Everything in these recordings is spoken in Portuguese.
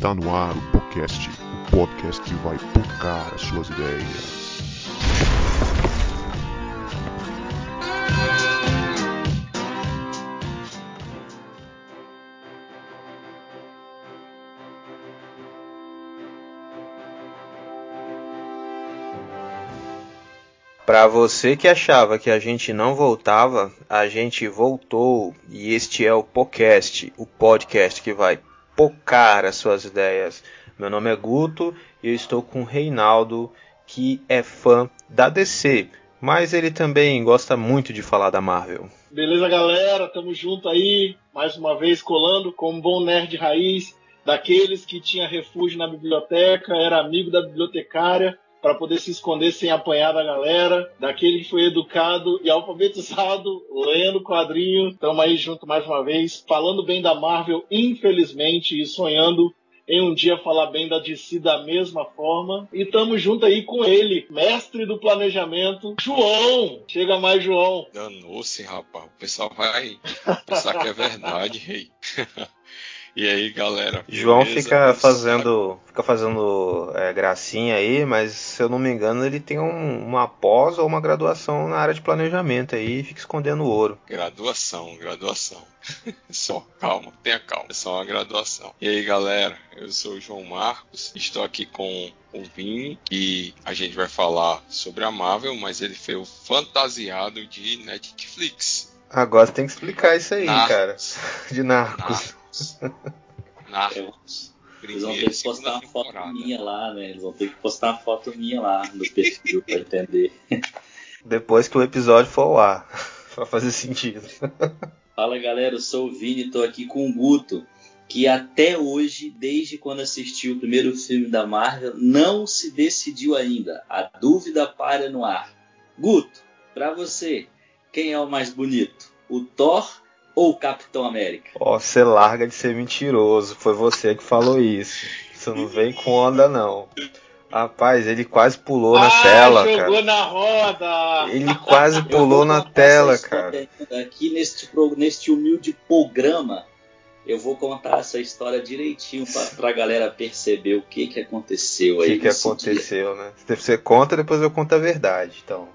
Está no ar o podcast, o podcast que vai tocar as suas ideias. Para você que achava que a gente não voltava, a gente voltou e este é o podcast, o podcast que vai pocar as suas ideias. Meu nome é Guto e eu estou com o Reinaldo, que é fã da DC, mas ele também gosta muito de falar da Marvel. Beleza, galera? Tamo junto aí, mais uma vez colando com um bom nerd raiz, daqueles que tinha refúgio na biblioteca, era amigo da bibliotecária para poder se esconder sem apanhar da galera, daquele que foi educado e alfabetizado, lendo quadrinho. Estamos aí junto mais uma vez, falando bem da Marvel, infelizmente, e sonhando em um dia falar bem da DC da mesma forma. E estamos junto aí com ele, mestre do planejamento, João. Chega mais, João. Danou-se, rapaz. O pessoal vai pensar que é verdade, rei. E aí, galera? João fica fazendo, fica fazendo é, gracinha aí, mas se eu não me engano, ele tem um, uma pós ou uma graduação na área de planejamento aí e fica escondendo ouro. Graduação, graduação. só, calma, tenha calma. É só uma graduação. E aí, galera? Eu sou o João Marcos, estou aqui com o Vini e a gente vai falar sobre a Marvel, mas ele foi o fantasiado de Netflix. Agora você tem que explicar isso aí, Narcos. cara. De Narcos. Narcos. Narcos. Eles vão ter que postar uma foto temporada. minha lá, né? Eles vão ter que postar uma foto minha lá no perfil pra entender. Depois que o episódio for ao ar. pra fazer sentido. Fala galera, eu sou o Vini, tô aqui com o Guto, que até hoje, desde quando assistiu o primeiro filme da Marvel, não se decidiu ainda. A dúvida para no ar. Guto, pra você, quem é o mais bonito? O Thor ou Capitão América? Ó, oh, você larga de ser mentiroso. Foi você que falou isso. Você não vem com onda, não. Rapaz, ele quase pulou ah, na tela, jogou cara. Jogou na roda! Ele quase pulou na tela, cara. Aqui neste, neste humilde programa, eu vou contar essa história direitinho pra, pra galera perceber o que que aconteceu aí. O que que aconteceu, dia. né? Você conta, depois eu conto a verdade, então.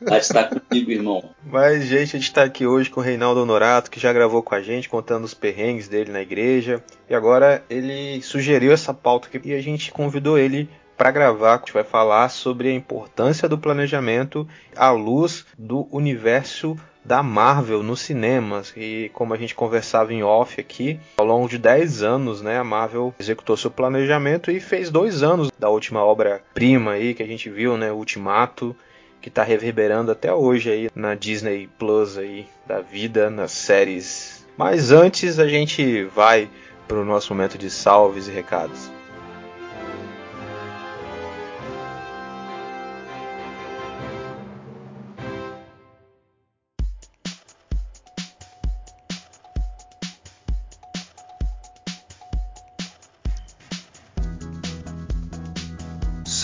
Vai estar comigo, irmão. Mas, gente, a gente está aqui hoje com o Reinaldo Honorato, que já gravou com a gente, contando os perrengues dele na igreja. E agora ele sugeriu essa pauta aqui e a gente convidou ele para gravar. A gente vai falar sobre a importância do planejamento à luz do universo da Marvel nos cinemas. E como a gente conversava em off aqui, ao longo de 10 anos, né, a Marvel executou seu planejamento e fez dois anos da última obra-prima aí que a gente viu, né, Ultimato que está reverberando até hoje aí na Disney Plus aí da vida, nas séries. Mas antes a gente vai para o nosso momento de salves e recados.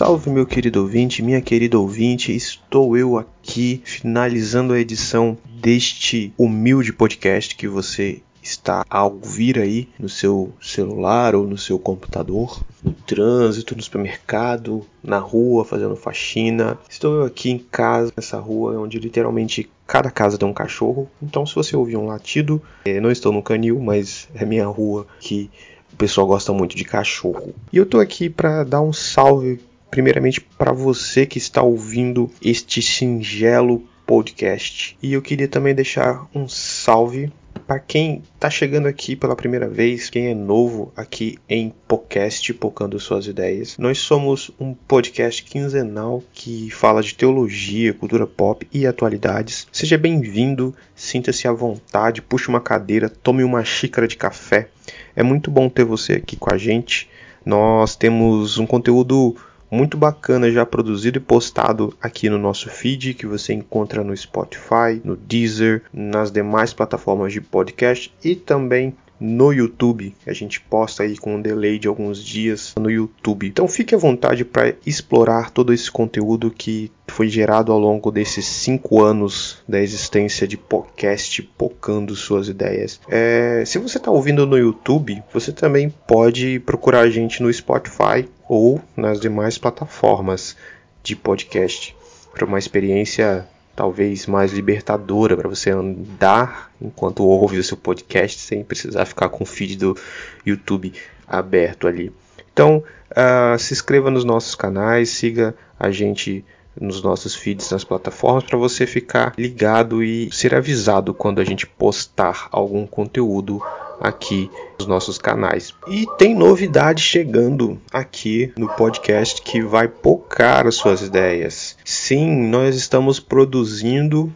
Salve meu querido ouvinte, minha querida ouvinte, estou eu aqui finalizando a edição deste humilde podcast que você está a ouvir aí no seu celular ou no seu computador, no trânsito, no supermercado, na rua, fazendo faxina. Estou eu aqui em casa, nessa rua onde literalmente cada casa tem um cachorro. Então, se você ouvir um latido, é, não estou no canil, mas é minha rua que o pessoal gosta muito de cachorro. E eu estou aqui para dar um salve primeiramente para você que está ouvindo este singelo podcast. E eu queria também deixar um salve para quem está chegando aqui pela primeira vez, quem é novo aqui em podcast Pocando Suas Ideias. Nós somos um podcast quinzenal que fala de teologia, cultura pop e atualidades. Seja bem-vindo, sinta-se à vontade, puxe uma cadeira, tome uma xícara de café. É muito bom ter você aqui com a gente. Nós temos um conteúdo muito bacana já produzido e postado aqui no nosso feed que você encontra no Spotify, no Deezer, nas demais plataformas de podcast e também no YouTube. A gente posta aí com um delay de alguns dias no YouTube. Então fique à vontade para explorar todo esse conteúdo que foi gerado ao longo desses cinco anos da existência de podcast Pocando Suas Ideias. É, se você está ouvindo no YouTube, você também pode procurar a gente no Spotify ou nas demais plataformas de podcast para uma experiência talvez mais libertadora para você andar enquanto ouve o seu podcast sem precisar ficar com o feed do YouTube aberto ali. Então, uh, se inscreva nos nossos canais, siga a gente nos nossos feeds nas plataformas para você ficar ligado e ser avisado quando a gente postar algum conteúdo aqui nos nossos canais. E tem novidade chegando aqui no podcast que vai pocar as suas ideias. Sim, nós estamos produzindo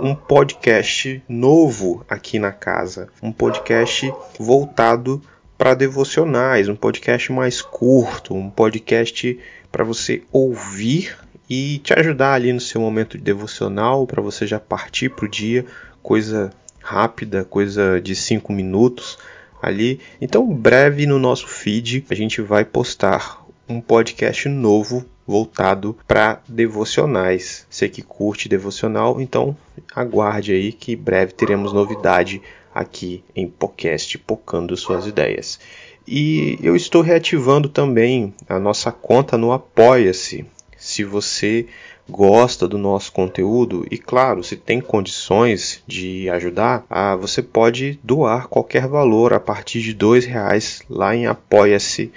um podcast novo aqui na casa, um podcast voltado para devocionais, um podcast mais curto, um podcast para você ouvir e te ajudar ali no seu momento de devocional, para você já partir para o dia, coisa rápida, coisa de 5 minutos ali. Então, breve no nosso feed, a gente vai postar um podcast novo voltado para devocionais. Você que curte devocional, então aguarde aí que breve teremos novidade aqui em podcast Pocando Suas Ideias. E eu estou reativando também a nossa conta no Apoia-se. Se você gosta do nosso conteúdo e, claro, se tem condições de ajudar, ah, você pode doar qualquer valor a partir de dois reais lá em apoia-se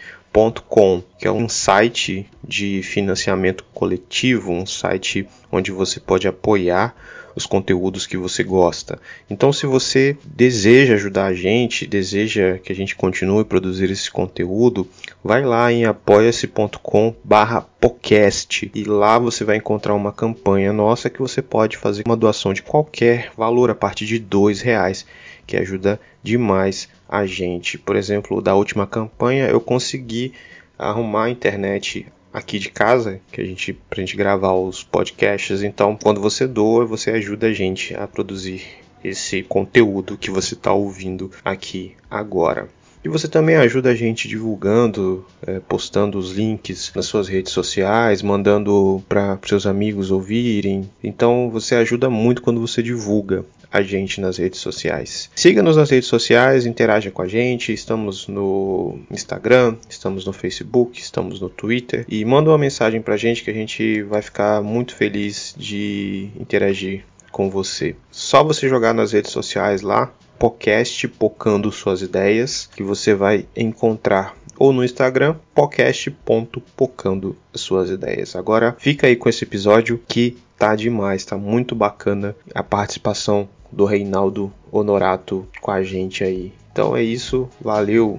que é um site de financiamento coletivo, um site onde você pode apoiar os conteúdos que você gosta. Então, se você deseja ajudar a gente, deseja que a gente continue produzir esse conteúdo, vai lá em apoia-se.com/podcast e lá você vai encontrar uma campanha nossa que você pode fazer uma doação de qualquer valor a partir de dois reais, que ajuda demais a gente. Por exemplo, da última campanha eu consegui arrumar a internet aqui de casa, que a gente pra gente gravar os podcasts. Então, quando você doa, você ajuda a gente a produzir esse conteúdo que você está ouvindo aqui agora. E você também ajuda a gente divulgando, é, postando os links nas suas redes sociais, mandando para seus amigos ouvirem. Então você ajuda muito quando você divulga a gente nas redes sociais. Siga-nos nas redes sociais, interaja com a gente. Estamos no Instagram, estamos no Facebook, estamos no Twitter e manda uma mensagem pra gente que a gente vai ficar muito feliz de interagir com você. Só você jogar nas redes sociais lá, podcast Pocando Suas Ideias, que você vai encontrar ou no Instagram, podcast.pocando suas ideias. Agora fica aí com esse episódio que tá demais, tá muito bacana a participação do Reinaldo Honorato com a gente aí. Então é isso, valeu!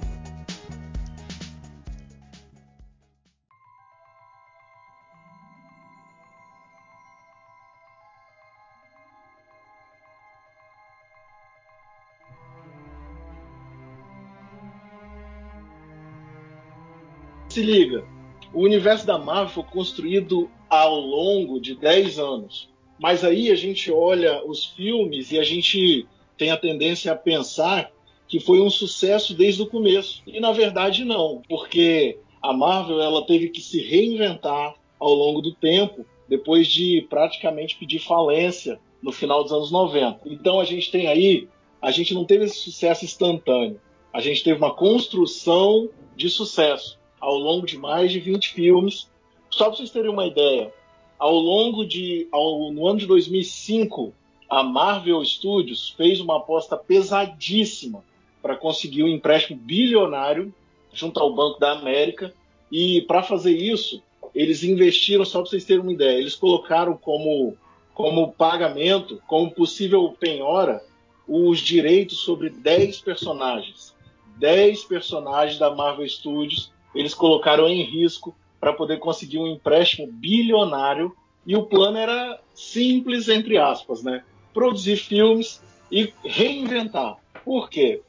Se liga, o universo da Marvel foi construído ao longo de 10 anos. Mas aí a gente olha os filmes e a gente tem a tendência a pensar que foi um sucesso desde o começo. E na verdade não, porque a Marvel ela teve que se reinventar ao longo do tempo, depois de praticamente pedir falência no final dos anos 90. Então a gente tem aí, a gente não teve esse sucesso instantâneo. A gente teve uma construção de sucesso ao longo de mais de 20 filmes. Só para vocês terem uma ideia, ao longo de. Ao, no ano de 2005, a Marvel Studios fez uma aposta pesadíssima para conseguir um empréstimo bilionário junto ao Banco da América. E para fazer isso, eles investiram, só para vocês terem uma ideia, eles colocaram como, como pagamento, como possível penhora, os direitos sobre 10 personagens. 10 personagens da Marvel Studios eles colocaram em risco para poder conseguir um empréstimo bilionário e o plano era simples entre aspas, né? Produzir filmes e reinventar. Por quê?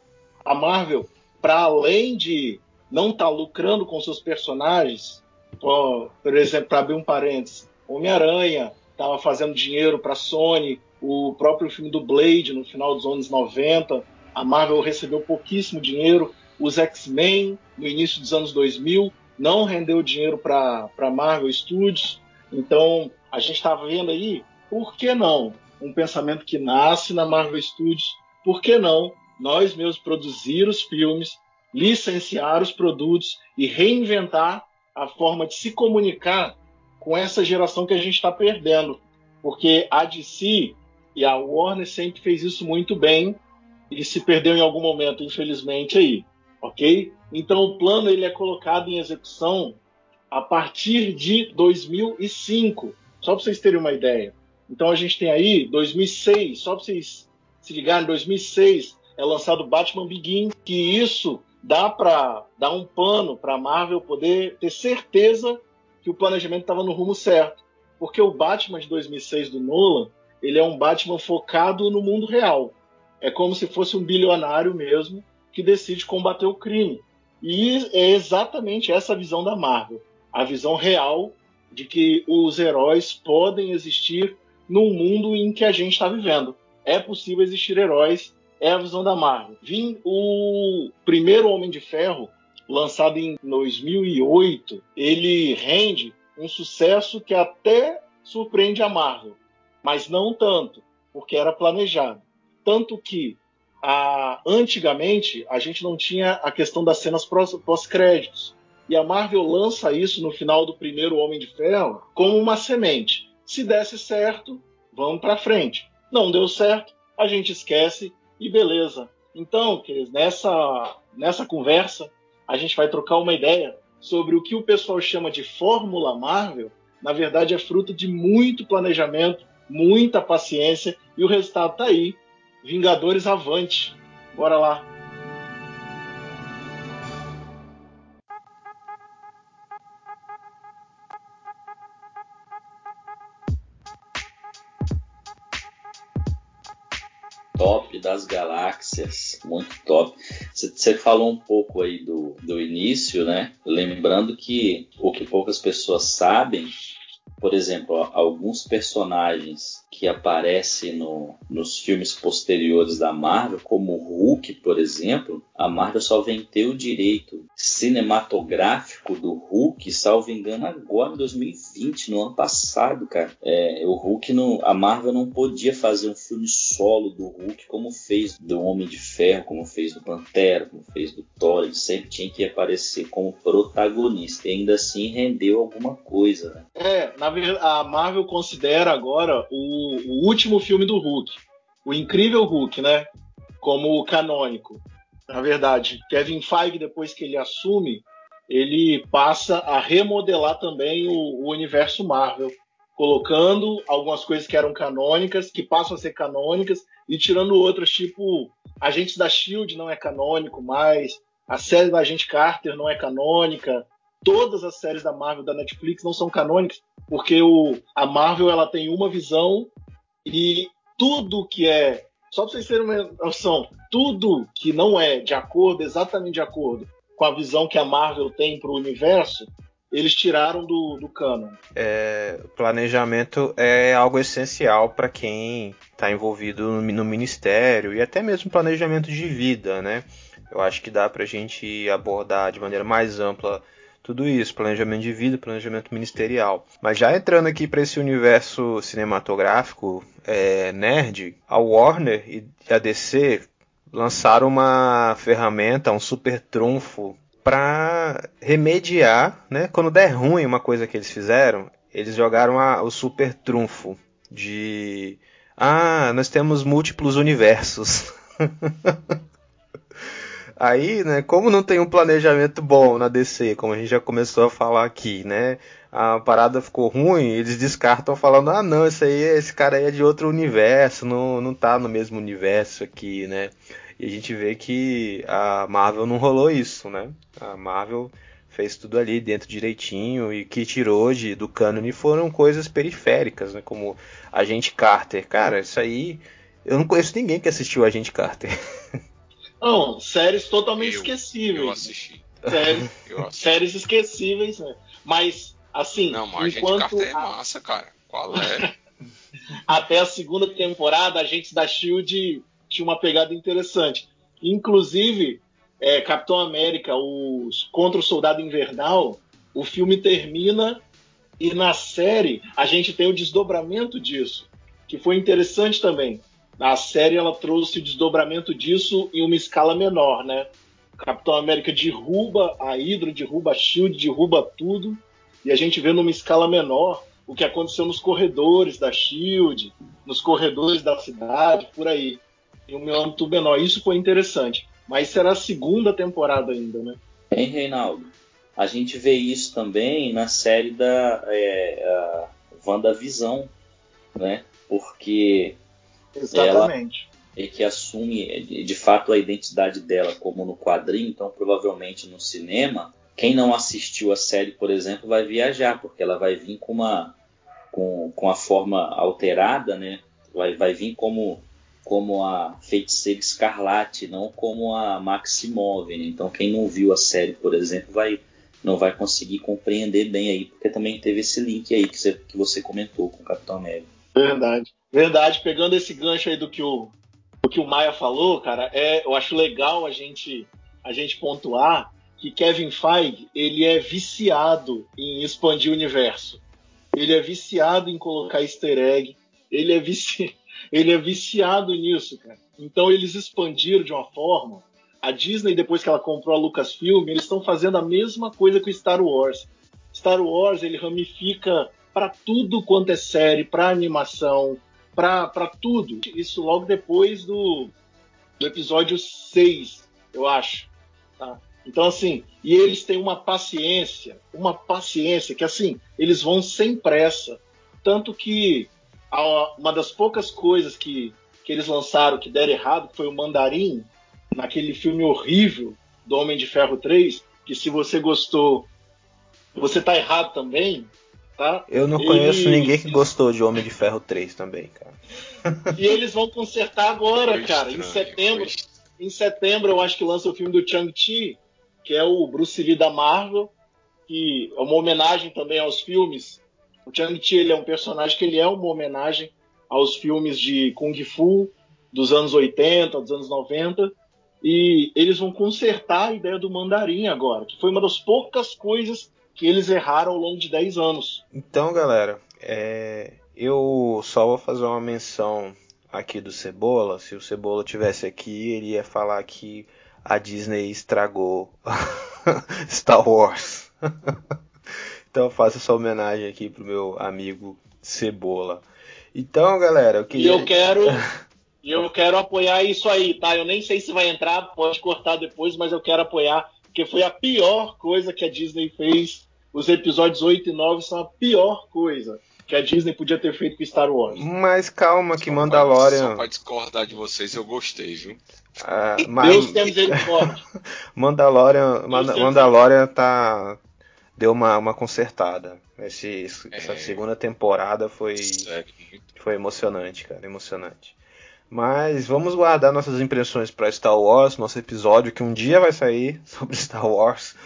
A Marvel, para além de não estar tá lucrando com seus personagens, por, exemplo, para abrir um parênteses, Homem-Aranha estava fazendo dinheiro para a Sony, o próprio filme do Blade no final dos anos 90 a Marvel recebeu pouquíssimo dinheiro. Os X-Men, no início dos anos 2000, não rendeu dinheiro para Marvel Studios. Então, a gente está vendo aí, por que não? Um pensamento que nasce na Marvel Studios, por que não nós mesmos produzir os filmes, licenciar os produtos e reinventar a forma de se comunicar com essa geração que a gente está perdendo? Porque a DC e a Warner sempre fez isso muito bem e se perdeu em algum momento, infelizmente, aí, ok? Então o plano ele é colocado em execução a partir de 2005, só para vocês terem uma ideia. Então a gente tem aí 2006, só para vocês se ligarem, 2006 é lançado Batman Begins, que isso dá para dar um pano para a Marvel poder ter certeza que o planejamento estava no rumo certo, porque o Batman de 2006 do Nolan ele é um Batman focado no mundo real. É como se fosse um bilionário mesmo que decide combater o crime. E é exatamente essa visão da Marvel, a visão real de que os heróis podem existir num mundo em que a gente está vivendo. É possível existir heróis, é a visão da Marvel. Vim o primeiro Homem de Ferro, lançado em 2008, ele rende um sucesso que até surpreende a Marvel mas não tanto, porque era planejado. Tanto que a, antigamente a gente não tinha a questão das cenas pós-créditos. E a Marvel lança isso no final do primeiro Homem de Ferro como uma semente. Se desse certo, vamos para frente. Não deu certo, a gente esquece e beleza. Então, nessa, nessa conversa, a gente vai trocar uma ideia sobre o que o pessoal chama de Fórmula Marvel. Na verdade, é fruto de muito planejamento muita paciência e o resultado está aí. Vingadores avante. Bora lá. top das galáxias, muito top. Você falou um pouco aí do, do início, né? Lembrando que o que poucas pessoas sabem por exemplo, alguns personagens que aparecem no, nos filmes posteriores da Marvel, como Hulk, por exemplo, a Marvel só vem ter o direito cinematográfico do Hulk, salvo engano, agora em 2020, no ano passado, cara. É, o Hulk, não, a Marvel não podia fazer um filme solo do Hulk como fez do Homem de Ferro, como fez do Pantera, como fez do Thor. Ele sempre tinha que aparecer como protagonista. E ainda assim rendeu alguma coisa, né? É, na a Marvel considera agora o, o, último filme do Hulk, o incrível Hulk, né? Como canônico. Na verdade, Kevin Feige, depois que ele assume, ele passa a remodelar também o, o universo Marvel, colocando algumas coisas que eram canônicas, que passam a ser canônicas, e tirando outras, tipo Agentes da Shield não é canônico mais, a série da Agente Carter não é canônica, todas as séries da Marvel da Netflix não são canônicas, porque o, a Marvel ela tem uma visão e tudo que é. Só para vocês terem uma noção, tudo que não é de acordo, exatamente de acordo com a visão que a Marvel tem para o universo, eles tiraram do, do canon. É, planejamento é algo essencial para quem está envolvido no, no, ministério e até mesmo planejamento de vida, né? Eu acho que dá para a gente abordar de maneira mais ampla tudo isso, planejamento de vida, planejamento ministerial. Mas já entrando aqui para esse universo cinematográfico é, nerd, a Warner e a DC lançaram uma ferramenta, um super trunfo para remediar, né? Quando der ruim uma coisa que eles fizeram, eles jogaram a, o super trunfo de ah, nós temos múltiplos universos. Aí, né, como não tem um planejamento bom na DC, como a gente já começou a falar aqui, né, a parada ficou ruim, eles descartam falando, ah não, esse aí, esse cara aí é de outro universo, não, não tá no mesmo universo aqui, né. E a gente vê que a Marvel não rolou isso, né. A Marvel fez tudo ali dentro direitinho e que tirou de, do cânone foram coisas periféricas, né, como Agente Carter. Cara, isso aí, eu não conheço ninguém que assistiu Agente Carter. Não, séries totalmente eu, esquecíveis. Eu assisti. Séries, eu assisti. séries esquecíveis, né? Mas, assim. Não, mas enquanto gente é massa, cara. Qual é? Até a segunda temporada, a gente da Shield tinha uma pegada interessante. Inclusive, é, Capitão América, os, contra o Soldado Invernal, o filme termina e na série a gente tem o desdobramento disso, que foi interessante também. Na série ela trouxe o desdobramento disso em uma escala menor, né? Capitão América derruba a Hydra, derruba a Shield, derruba tudo, e a gente vê numa escala menor o que aconteceu nos corredores da Shield, nos corredores da cidade, por aí, em um âmbito menor. Isso foi interessante. Mas será a segunda temporada ainda, né? Hein, Reinaldo? A gente vê isso também na série da é, WandaVisão, né? Porque Exatamente. ela é que assume de fato a identidade dela como no quadrinho, então provavelmente no cinema, quem não assistiu a série, por exemplo, vai viajar, porque ela vai vir com uma com, com a forma alterada, né? Vai, vai vir como como a Feiticeira Escarlate, não como a Maximov. Né? Então, quem não viu a série, por exemplo, vai não vai conseguir compreender bem aí, porque também teve esse link aí que você, que você comentou com o Capitão América. Verdade. Verdade. Pegando esse gancho aí do que o, do que o Maia falou, cara, é, eu acho legal a gente, a gente pontuar que Kevin Feige ele é viciado em expandir o universo. Ele é viciado em colocar easter egg. Ele é viciado ele é viciado nisso, cara. Então eles expandiram de uma forma. A Disney, depois que ela comprou a Lucasfilm, eles estão fazendo a mesma coisa com Star Wars. Star Wars ele ramifica para tudo quanto é série, para animação, para tudo. Isso logo depois do, do episódio 6, eu acho. Tá? Então, assim, e eles têm uma paciência, uma paciência que, assim, eles vão sem pressa. Tanto que uma das poucas coisas que, que eles lançaram que deram errado foi o Mandarim, naquele filme horrível do Homem de Ferro 3, que se você gostou, você tá errado também, tá? Eu não conheço ninguém que gostou de Homem de Ferro 3 também, cara. E eles vão consertar agora, foi cara, estranho, em setembro. Foi... Em setembro eu acho que lança o filme do Chang-Chi, que é o Bruce Lee da Marvel, que é uma homenagem também aos filmes o Chang-Chi ele é um personagem que ele é uma homenagem aos filmes de Kung Fu dos anos 80, dos anos 90, e eles vão consertar a ideia do mandarim agora, que foi uma das poucas coisas que eles erraram ao longo de 10 anos. Então, galera, é... eu só vou fazer uma menção aqui do Cebola. Se o Cebola tivesse aqui, ele ia falar que a Disney estragou Star Wars. Então eu faço essa homenagem aqui pro meu amigo Cebola. Então, galera, eu queria. E eu quero. E eu quero apoiar isso aí, tá? Eu nem sei se vai entrar, pode cortar depois, mas eu quero apoiar, porque foi a pior coisa que a Disney fez. Os episódios 8 e 9 são a pior coisa que a Disney podia ter feito com Star Wars. Mas calma, que Mandalorian. Só pra discordar de vocês, eu gostei, viu? Ah, mas... Deus tem misericórdia. Mandalorian, Mandalorian tá, deu uma, uma consertada. Esse, é, essa segunda temporada foi, foi emocionante, cara, emocionante. Mas vamos guardar nossas impressões para Star Wars, nosso episódio que um dia vai sair sobre Star Wars.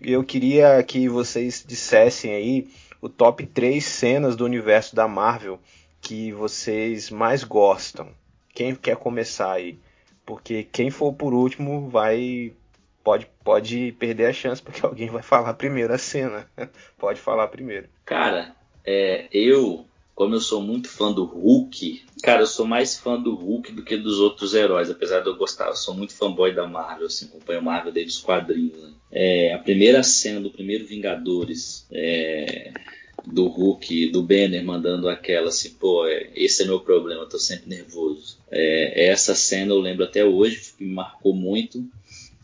E eu queria que vocês dissessem aí o top 3 cenas do universo da Marvel que vocês mais gostam. Quem quer começar aí? Porque quem for por último vai pode, pode perder a chance porque alguém vai falar primeiro a cena. pode falar primeiro. Cara, é, eu, como eu sou muito fã do Hulk, cara, eu sou mais fã do Hulk do que dos outros heróis, apesar de eu gostar, eu sou muito fanboy da Marvel, assim, acompanho Marvel desde os quadrinhos. Né? É, a primeira cena do primeiro Vingadores. É, do Hulk, do Banner mandando aquela assim, pô, é, esse é meu problema, eu tô sempre nervoso. É, essa cena eu lembro até hoje, me marcou muito.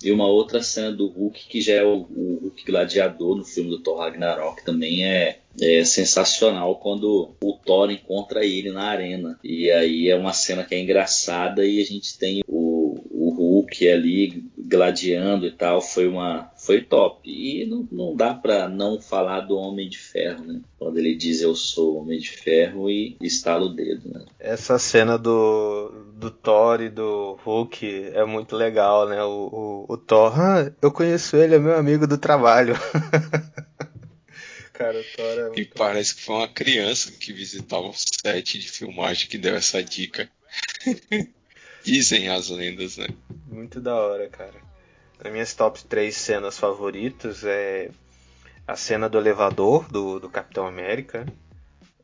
E uma outra cena do Hulk, que já é o, o Hulk gladiador no filme do Thor Ragnarok, também é, é, sensacional quando o Thor encontra ele na arena. E aí é uma cena que é engraçada e a gente tem o, o Hulk ali gladiando e tal. Foi uma foi top. E não, não dá para não falar do Homem de Ferro, né? Quando ele diz eu sou Homem de Ferro e estala o dedo, né? Essa cena do, do Thor e do Hulk é muito legal, né? O, o, o Thor, ah, eu conheço ele, é meu amigo do trabalho. Cara, o Thor é muito... E parece que foi uma criança que visitava o set de filmagem que deu essa dica. Dizem as lendas, né? Muito da hora, cara. Nas minhas top 3 cenas favoritas é a cena do elevador do, do Capitão América,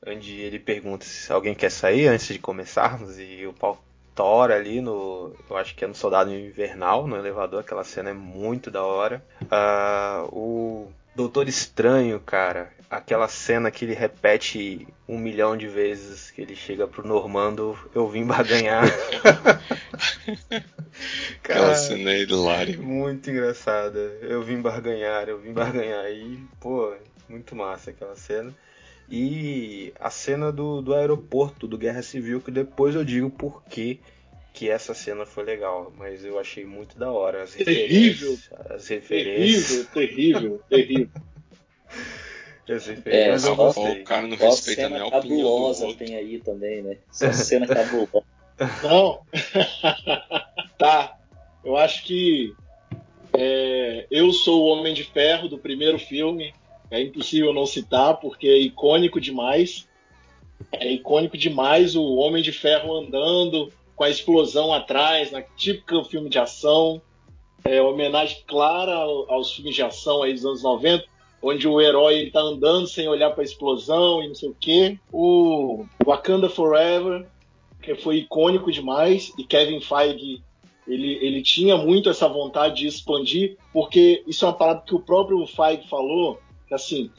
onde ele pergunta se alguém quer sair antes de começarmos e o pau tora ali no, eu acho que é no Soldado Invernal, no elevador, aquela cena é muito da hora. Uh, o Doutor Estranho, cara, aquela cena que ele repete um milhão de vezes que ele chega pro Normando, eu vim baganhar. aquela cena é hilária. Muito engraçada. Eu vim barganhar, eu vim barganhar. E, pô, muito massa aquela cena. E a cena do, do aeroporto do Guerra Civil, que depois eu digo por que que essa cena foi legal, mas eu achei muito da hora. As terrível! As referências. Terrível, terrível, terrível. Referências, é, mas eu gostei. O cara não respeita nem a opinião do outro. tem aí também, né? Essa cena cabulosa. Não. tá. Eu acho que é, eu sou o Homem de Ferro do primeiro filme. É impossível não citar, porque é icônico demais. É icônico demais o Homem de Ferro andando, com a explosão atrás, na típica filme de ação. É, homenagem clara aos filmes de ação aí dos anos 90, onde o herói está andando sem olhar para a explosão e não sei o quê. O Wakanda Forever, que foi icônico demais, e Kevin Feige ele, ele tinha muito essa vontade de expandir, porque isso é uma parada que o próprio Feige falou, que assim,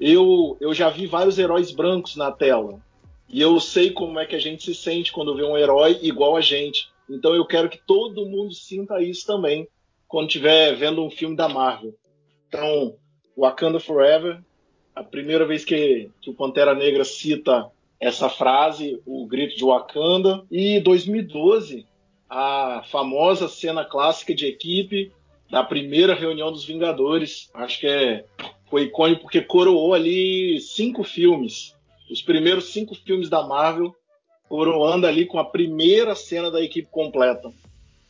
eu, eu já vi vários heróis brancos na tela, e eu sei como é que a gente se sente quando vê um herói igual a gente. Então eu quero que todo mundo sinta isso também quando estiver vendo um filme da Marvel. Então, Wakanda Forever, a primeira vez que, que o Pantera Negra cita essa frase, o grito de Wakanda. E 2012, a famosa cena clássica de equipe da primeira reunião dos Vingadores. Acho que é, foi icônico porque coroou ali cinco filmes os primeiros cinco filmes da Marvel, coroando ali com a primeira cena da equipe completa.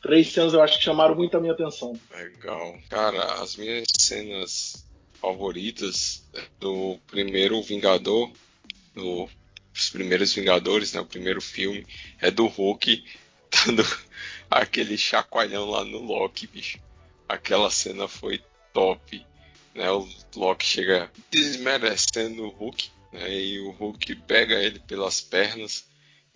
Três cenas eu acho que chamaram muito a minha atenção. Legal. Cara, as minhas cenas favoritas do primeiro Vingador, do, os primeiros Vingadores, né, o primeiro filme, é do Hulk dando aquele chacoalhão lá no Loki, bicho. Aquela cena foi top. Né? O Loki chega desmerecendo o Hulk né? E o Hulk pega ele pelas pernas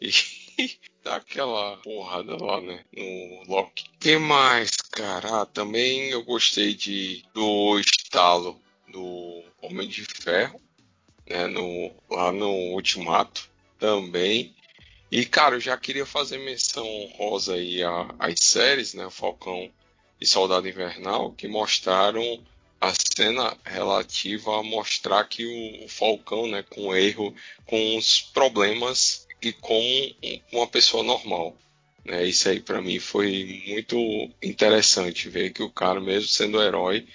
e dá aquela porrada lá, né? No Loki. que mais, cara? Ah, também eu gostei de do estalo do Homem de Ferro, né? No, lá no Ultimato também. E, cara, eu já queria fazer menção rosa aí às séries, né? Falcão e Soldado Invernal, que mostraram a cena relativa a mostrar que o, Falcão, né, com erro, com os problemas e com uma pessoa normal. Né? Isso aí para mim foi muito interessante ver que o cara, mesmo sendo herói,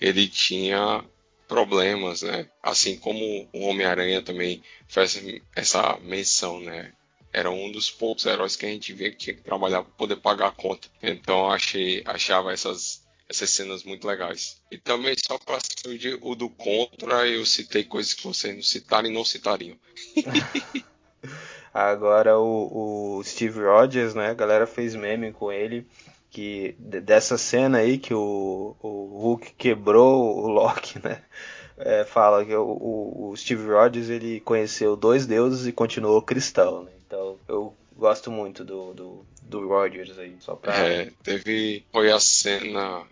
ele tinha problemas, né? Assim como o Homem-Aranha também faz essa menção, né? Era um dos poucos heróis que a gente via que tinha que trabalhar para poder pagar a conta. Então achei, achava essas essas cenas muito legais. E também só para o do contra, eu citei coisas que vocês não citaram e não citariam. Agora o, o, Steve Rogers, né? A galera fez meme com ele que dessa cena aí que o, o Hulk quebrou o Loki, né? É, fala que o, o, Steve Rogers ele conheceu dois deuses e continuou cristão, né? Então eu gosto muito do, do, do Rogers aí, só pra... É, teve... Foi a cena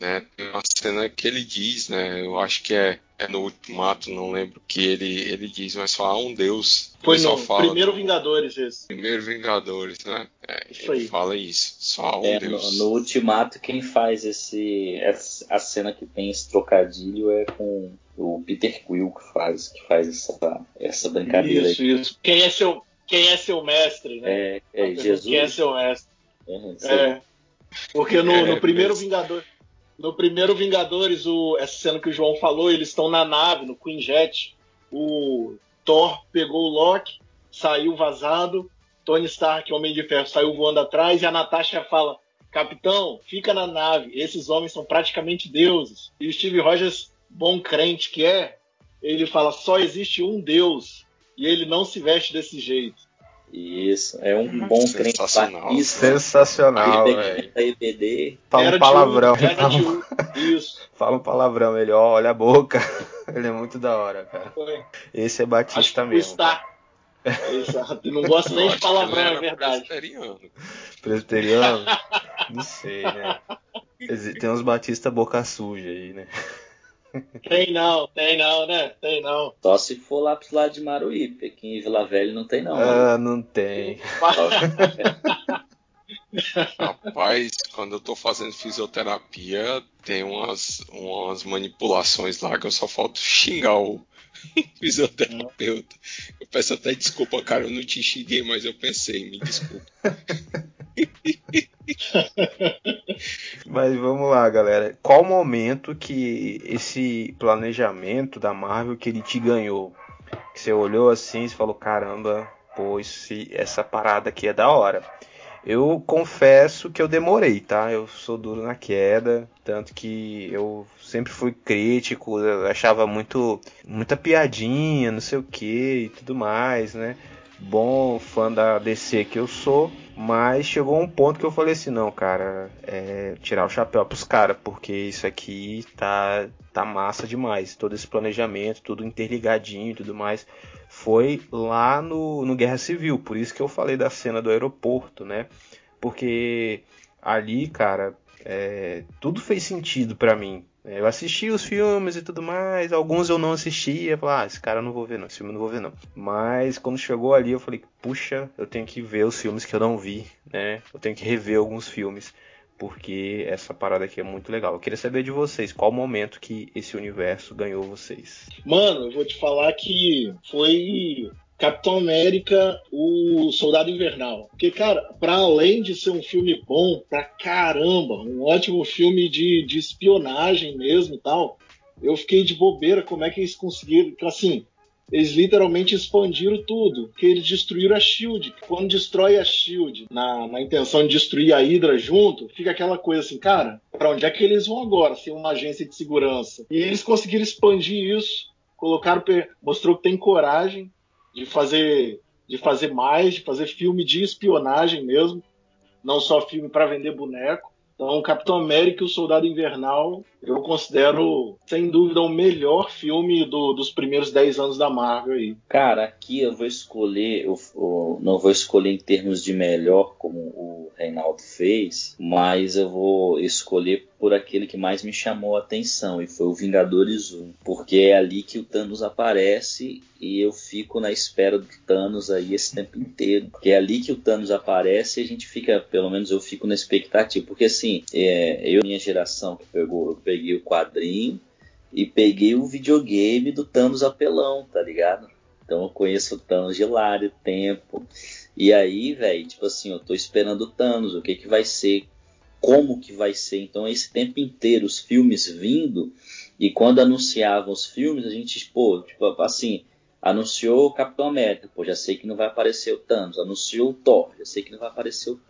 né? Tem uma cena que ele diz, né? Eu acho que é, é no Ultimato, não lembro, que ele, ele diz, mas só há um Deus. Foi no primeiro Vingadores esse. Primeiro Vingadores, né? É, isso ele aí. fala isso, só há um é, Deus. No, no, Ultimato, quem faz esse, a cena que tem esse trocadilho é com o Peter Quill que faz, que faz essa, essa brincadeira. Isso, aí. isso. Quem é seu, quem é seu mestre, né? É, é Jesus. Quem é seu mestre? É, é. Porque no, no primeiro Vingador no primeiro Vingadores, o, essa cena que o João falou, eles estão na nave, no Queen Jet. O Thor pegou o Loki, saiu vazado. Tony Stark, Homem de Ferro, saiu voando atrás. E a Natasha fala: Capitão, fica na nave. Esses homens são praticamente deuses. E o Steve Rogers, bom crente que é, ele fala: só existe um Deus. E ele não se veste desse jeito. Isso, é um bom crente Sensacional. batista. Sensacional, velho. Fala Era um de palavrão. um, era Fala, de um. Isso. fala um palavrão, ele, ó, olha a boca. Ele é muito da hora, cara. Foi. Esse é Acho Batista que mesmo. está. Exato. Não gosto nem de ele palavrão, é verdade. presbiteriano. Presbiteriano? Não sei, né? Tem uns Batista boca suja aí, né? Tem não, tem não, né? Tem não. Só se for lá pro lado de Maruípe. Aqui em Vila Velha não tem, não. Ah, não tem. Rapaz, quando eu tô fazendo fisioterapia, tem umas, umas manipulações lá que eu só falta xingar o fisioterapeuta. Eu peço até desculpa, cara, eu não te xinguei, mas eu pensei, me desculpa. Mas vamos lá, galera. Qual momento que esse planejamento da Marvel que ele te ganhou? Que você olhou assim e falou, caramba, pô, esse, essa parada aqui é da hora. Eu confesso que eu demorei, tá? Eu sou duro na queda, tanto que eu sempre fui crítico, achava muito muita piadinha, não sei o que e tudo mais, né? Bom fã da DC que eu sou, mas chegou um ponto que eu falei assim, não, cara, é tirar o chapéu pros caras, porque isso aqui tá tá massa demais, todo esse planejamento, tudo interligadinho e tudo mais foi lá no, no Guerra Civil, por isso que eu falei da cena do aeroporto, né? Porque ali, cara, é, tudo fez sentido pra mim. Eu assisti os filmes e tudo mais, alguns eu não assistia, falei, ah, esse cara eu não vou ver não, esse filme eu não vou ver não. Mas quando chegou ali eu falei, puxa, eu tenho que ver os filmes que eu não vi, né? Eu tenho que rever alguns filmes, porque essa parada aqui é muito legal. Eu queria saber de vocês, qual momento que esse universo ganhou vocês? Mano, eu vou te falar que foi Capitão América, o Soldado Invernal. Porque, cara, para além de ser um filme bom pra caramba, um ótimo filme de, de espionagem mesmo e tal, eu fiquei de bobeira como é que eles conseguiram. Assim, eles literalmente expandiram tudo, que eles destruíram a Shield. Quando destrói a Shield, na, na intenção de destruir a Hydra junto, fica aquela coisa assim, cara, para onde é que eles vão agora? Ser uma agência de segurança. E eles conseguiram expandir isso, colocaram, mostrou que tem coragem de fazer, de fazer mais, de fazer filme de espionagem mesmo, não só filme para vender boneco. Então, Capitão América e o Soldado Invernal, eu considero, sem dúvida, o melhor filme do, dos primeiros 10 anos da Marvel aí. Cara, aqui eu vou escolher, eu, eu não vou escolher em termos de melhor, como o Reinaldo fez, mas eu vou escolher por aquele que mais me chamou a atenção, e foi o Vingadores 1, porque é ali que o Thanos aparece e eu fico na espera do Thanos aí esse tempo inteiro, porque é ali que o Thanos aparece e a gente fica, pelo menos eu fico na expectativa, porque assim, é, eu, minha geração que pegou, eu peguei o quadrinho e peguei o videogame do Thanos apelão, tá ligado? Então eu conheço o Thanos de Lário, tempo. E aí, velho, tipo assim, eu tô esperando o Thanos, o que que vai ser, como que vai ser. Então esse tempo inteiro, os filmes vindo, e quando anunciavam os filmes, a gente, pô, tipo assim, anunciou o Capitão América, pô, já sei que não vai aparecer o Thanos. Anunciou o Thor, já sei que não vai aparecer o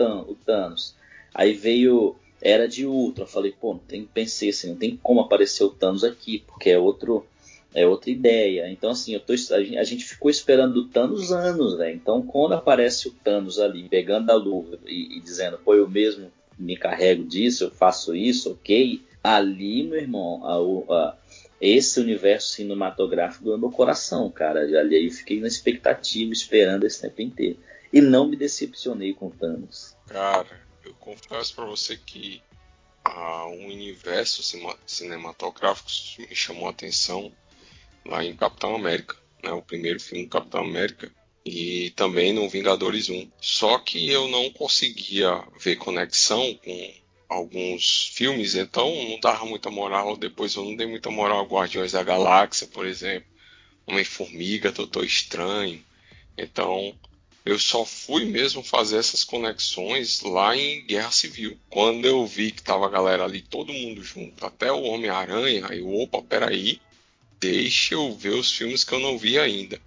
Thanos. Aí veio Era de Ultron, falei, pô, não tem, pensei assim, não tem como aparecer o Thanos aqui, porque é outro é outra ideia. Então, assim, eu tô, a, gente, ficou esperando o Thanos anos, velho. Então, quando aparece o Thanos ali, pegando a luva e, e, dizendo, pô, eu mesmo me carrego disso, eu faço isso, ok. Ali, meu irmão, a, a, esse universo cinematográfico ganhou meu coração, cara. Ali eu fiquei na expectativa, esperando esse tempo inteiro. E não me decepcionei com Thanos. Cara, eu confesso para você que ah, um universo cinematográfico me chamou a atenção lá em Capitão América, né, o primeiro filme do Capitão América, e também no Vingadores 1. Só que eu não conseguia ver conexão com alguns filmes, então não dava muita moral. Depois eu não dei muita moral a Guardiões da Galáxia, por exemplo, Homem-Formiga, Doutor Estranho. Então eu só fui mesmo fazer essas conexões lá em Guerra Civil. Quando eu vi que tava a galera ali, todo mundo junto, até o Homem-Aranha, aí, opa, peraí, deixa eu ver os filmes que eu não vi ainda.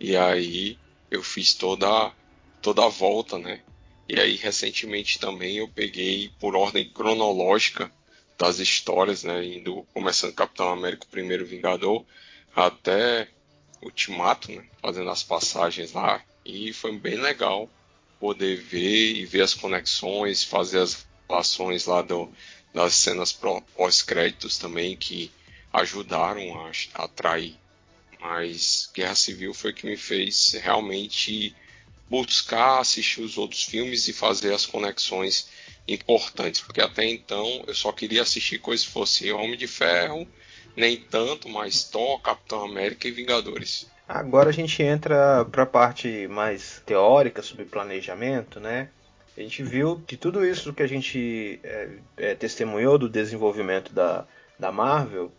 E aí eu fiz toda, toda a volta, né? E aí recentemente também eu peguei por ordem cronológica das histórias, né? Indo, começando Capitão América, primeiro Vingador, até Ultimato, né? Fazendo as passagens lá, E foi bem legal poder ver e ver as conexões, fazer as relações lá do, das cenas pós-créditos também que ajudaram a, a atrair. Mas Guerra Civil foi que me fez realmente buscar assistir os outros filmes e fazer as conexões importantes, porque até então eu só queria assistir coisas que fossem Homem de Ferro, nem tanto, mas Thor, Capitão América e Vingadores. Agora a gente entra para a parte mais teórica sobre planejamento, né? A gente viu que tudo isso que a gente é, é, testemunhou do desenvolvimento da, da Marvel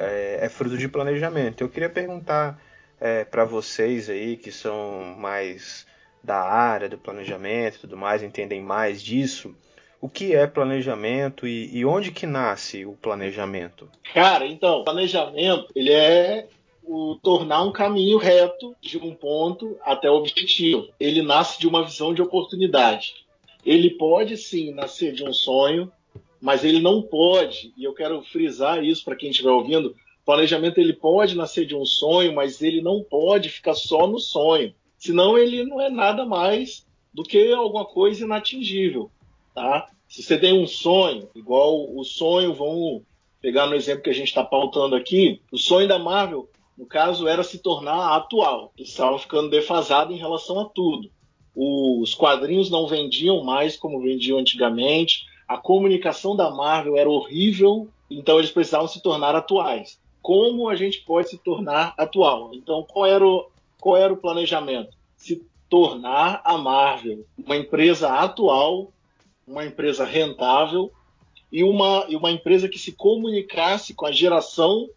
é, é fruto de planejamento. Eu queria perguntar é, para vocês aí que são mais da área do planejamento e tudo mais, entendem mais disso, o que é planejamento e, e onde que nasce o planejamento? Cara, então, planejamento, ele é o tornar um caminho reto de um ponto até o objetivo. Ele nasce de uma visão de oportunidade. Ele pode sim nascer de um sonho, mas ele não pode, e eu quero frisar isso para quem estiver ouvindo, planejamento ele pode nascer de um sonho, mas ele não pode ficar só no sonho. Senão ele não é nada mais do que alguma coisa inatingível, tá? Se você tem um sonho, igual o sonho, vamos pegar no exemplo que a gente está pautando aqui, o sonho da Marvel no caso, era se tornar atual. Estava ficando defasado em relação a tudo. Os quadrinhos não vendiam mais como vendiam antigamente. A comunicação da Marvel era horrível, então eles precisavam se tornar atuais. Como a gente pode se tornar atual? Então, qual era o, qual era o planejamento? Se tornar a Marvel uma empresa atual, uma empresa rentável e uma, e uma empresa que se comunicasse com a geração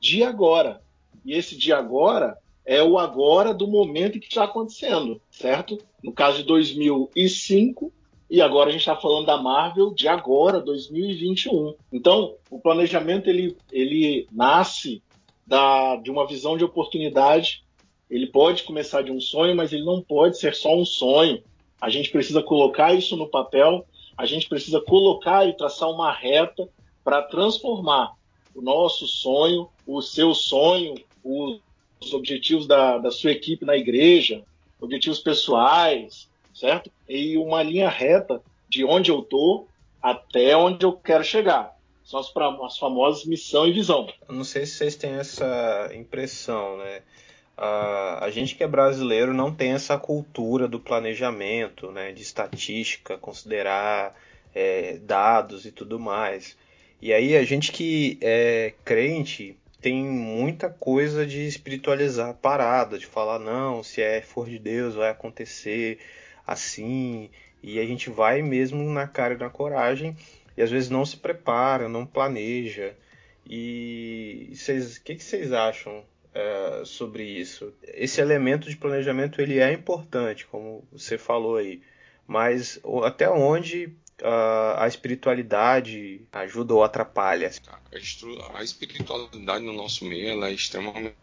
de agora. E esse de agora é o agora do momento que está acontecendo, certo? No caso de 2005, e agora a gente está falando da Marvel de agora, 2021. Então, o planejamento ele, ele nasce da, de uma visão de oportunidade. Ele pode começar de um sonho, mas ele não pode ser só um sonho. A gente precisa colocar isso no papel, a gente precisa colocar e traçar uma reta para transformar o nosso sonho, o seu sonho, os objetivos da, da sua equipe na igreja, objetivos pessoais, certo? E uma linha reta de onde eu tô até onde eu quero chegar. São as, as famosas missão e visão. Não sei se vocês têm essa impressão, né? Uh, a gente que é brasileiro não tem essa cultura do planejamento, né? De estatística, considerar é, dados e tudo mais. E aí a gente que é crente tem muita coisa de espiritualizar parada, de falar, não, se é for de Deus vai acontecer assim, e a gente vai mesmo na cara na coragem, e às vezes não se prepara, não planeja. E o que, que vocês acham é, sobre isso? Esse elemento de planejamento ele é importante, como você falou aí, mas até onde a, a espiritualidade ajuda ou atrapalha? A espiritualidade no nosso meio é extremamente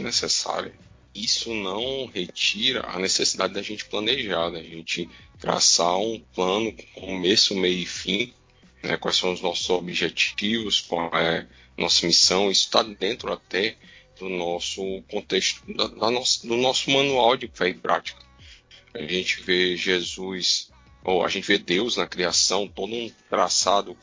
necessária. Isso não retira a necessidade da gente planejar, da gente traçar um plano com começo, meio e fim, né? quais são os nossos objetivos, qual é a nossa missão, isso está dentro até do nosso contexto, da, da do nosso manual de fé e prática. A gente vê Jesus ou a gente vê Deus na criação, todo um traçado,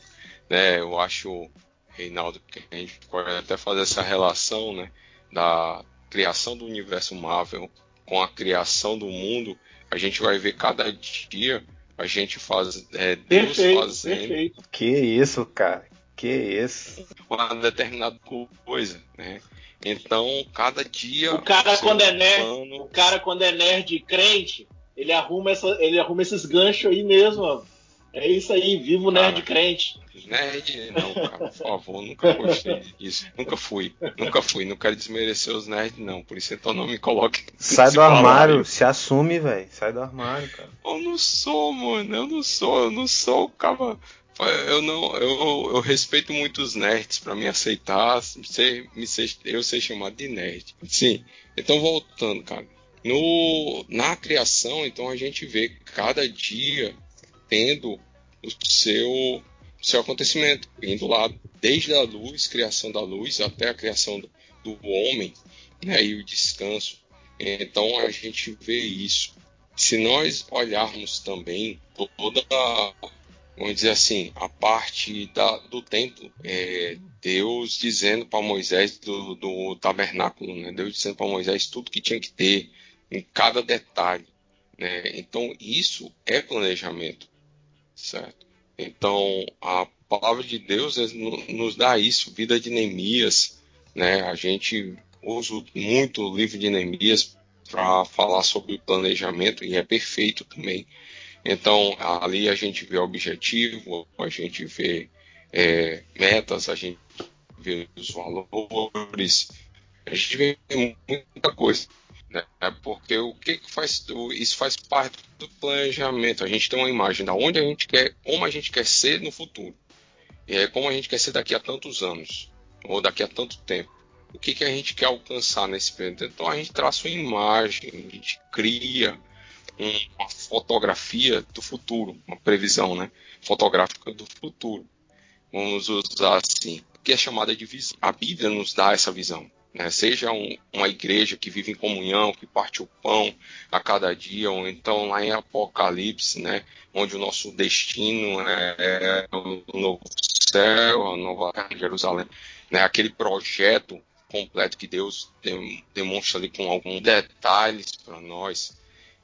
né? Eu acho, Reinaldo, que a gente pode até fazer essa relação, né? Da criação do universo Marvel com a criação do mundo, a gente vai ver cada dia a gente faz é, Deus perfeito, fazendo perfeito. que isso, cara, que isso, uma determinada coisa, né? Então, cada dia o cara quando é nerd, plano... o cara quando é nerd crente, ele arruma, essa, ele arruma esses ganchos aí mesmo, mano. É isso aí, vivo nerd crente. Nerd, não, cara, por favor, nunca gostei disso. Nunca fui, nunca fui. Não quero desmerecer os nerds, não. Por isso então não me coloque. Sai do armário, se assume, velho. Sai do armário, cara. Eu não sou, mano. Eu não sou, eu não sou o cara. Eu não, eu, eu respeito muito os nerds para me aceitar, ser, me ser, eu ser chamado de nerd. Sim. Então voltando, cara. No, na criação, então, a gente vê cada dia tendo o seu, seu acontecimento, indo lá desde a luz, criação da luz, até a criação do, do homem, né, e o descanso. Então a gente vê isso. Se nós olharmos também toda vamos dizer assim, a parte da, do templo, é, Deus dizendo para Moisés do, do tabernáculo, né? Deus dizendo para Moisés tudo que tinha que ter, em cada detalhe. Né? Então, isso é planejamento, certo? Então, a palavra de Deus nos dá isso, vida de Neemias, né? A gente usa muito o livro de Neemias para falar sobre planejamento e é perfeito também. Então, ali a gente vê objetivo, a gente vê é, metas, a gente vê os valores, a gente vê muita coisa. Né? Porque o que faz. Isso faz parte do planejamento. A gente tem uma imagem da onde a gente quer, como a gente quer ser no futuro. E é como a gente quer ser daqui a tantos anos, ou daqui a tanto tempo. O que, que a gente quer alcançar nesse período? Então a gente traça uma imagem, a gente cria uma fotografia do futuro, uma previsão né, fotográfica do futuro. Vamos usar assim, que é chamada de visão. A Bíblia nos dá essa visão. Né? Seja um, uma igreja que vive em comunhão, que parte o pão a cada dia, ou então lá em Apocalipse, né? onde o nosso destino é o novo céu, a nova Jerusalém, né? aquele projeto completo que Deus demonstra ali com alguns detalhes para nós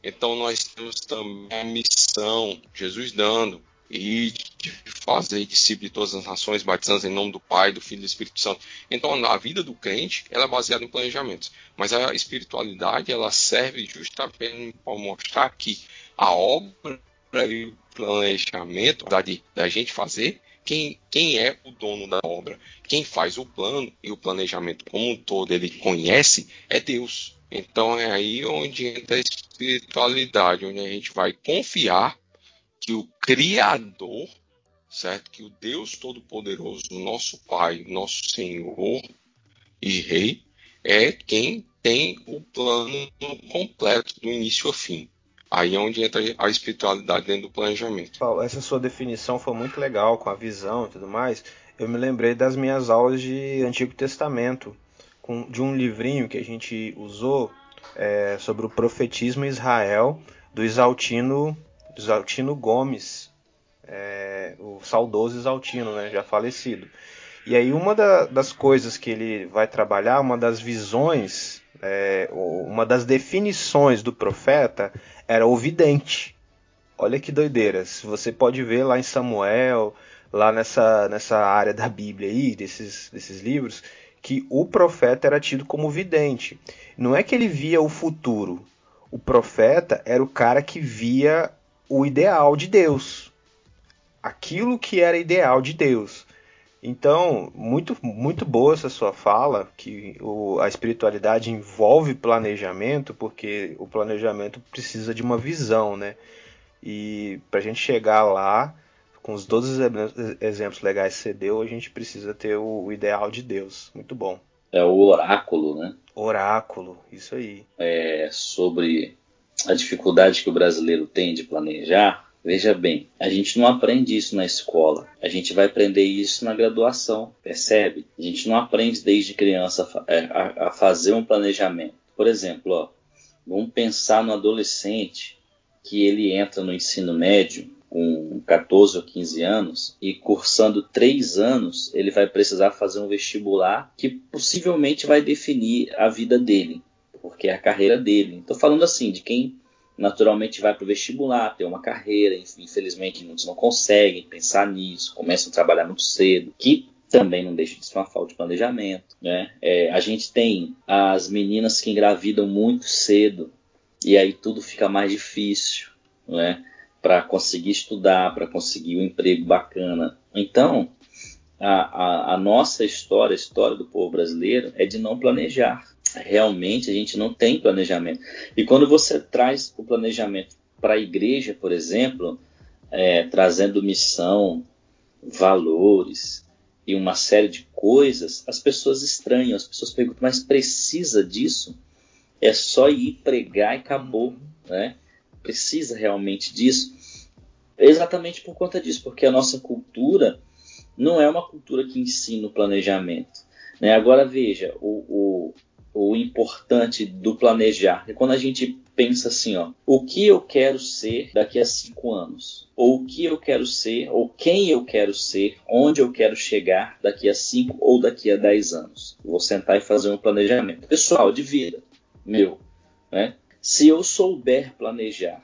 então nós temos também a missão, Jesus dando, e de fazer discípulos de todas as nações, batizando em nome do Pai, do Filho e do Espírito Santo. Então a vida do crente ela é baseada em planejamentos, mas a espiritualidade ela serve justamente para mostrar que a obra e o planejamento da, da gente fazer quem, quem, é o dono da obra, quem faz o plano e o planejamento como um todo, ele conhece, é Deus. Então é aí onde entra a espiritualidade, onde a gente vai confiar que o Criador, certo? Que o Deus Todo-Poderoso, nosso Pai, nosso Senhor e Rei, é quem tem o plano completo do início ao fim. Aí é onde entra a espiritualidade dentro do planejamento. Paulo, essa sua definição foi muito legal, com a visão e tudo mais. Eu me lembrei das minhas aulas de Antigo Testamento, com, de um livrinho que a gente usou é, sobre o profetismo Israel do Isaltino, Isaltino Gomes, é, o saudoso Isaltino, né, já falecido. E aí uma da, das coisas que ele vai trabalhar, uma das visões, é, uma das definições do profeta era o vidente. Olha que doideira. Você pode ver lá em Samuel, lá nessa, nessa área da Bíblia aí, desses, desses livros, que o profeta era tido como vidente. Não é que ele via o futuro. O profeta era o cara que via o ideal de Deus. Aquilo que era ideal de Deus. Então, muito, muito boa essa sua fala, que o, a espiritualidade envolve planejamento, porque o planejamento precisa de uma visão, né? E para a gente chegar lá, com os 12 exemplos legais que você deu, a gente precisa ter o, o ideal de Deus. Muito bom. É o oráculo, né? Oráculo, isso aí. É sobre a dificuldade que o brasileiro tem de planejar. Veja bem, a gente não aprende isso na escola. A gente vai aprender isso na graduação, percebe? A gente não aprende desde criança a, é, a, fazer um planejamento. Por exemplo, ó, vamos pensar no adolescente que ele entra no ensino médio com 14 ou 15 anos e cursando três anos, ele vai precisar fazer um vestibular que possivelmente vai definir a vida dele, porque é a carreira dele. Estou falando assim de quem naturalmente vai para o vestibular, tem uma carreira, infelizmente muitos não conseguem pensar nisso, começam a trabalhar muito cedo, que também não deixa de ser uma falta de planejamento. Né? É, a gente tem as meninas que engravidam muito cedo e aí tudo fica mais difícil. Né? para conseguir estudar, para conseguir um emprego bacana. Então, a, a, a, nossa história, a história do povo brasileiro, é de não planejar. Realmente a gente não tem planejamento. E quando você traz o planejamento para a igreja, por exemplo, é, trazendo missão, valores e uma série de coisas, as pessoas estranham, as pessoas perguntam, mas precisa disso? É só ir pregar e acabou, né? precisa realmente disso, exatamente por conta disso, porque a nossa cultura não é uma cultura que ensina o planejamento. Né? Agora veja, o, o, o importante do planejar. É quando a gente pensa assim, ó, o que eu quero ser daqui a cinco anos? Ou o que eu quero ser, ou quem eu quero ser, onde eu quero chegar daqui a cinco ou daqui a dez anos. vou sentar e fazer um planejamento pessoal de vida, meu, né? Se eu souber planejar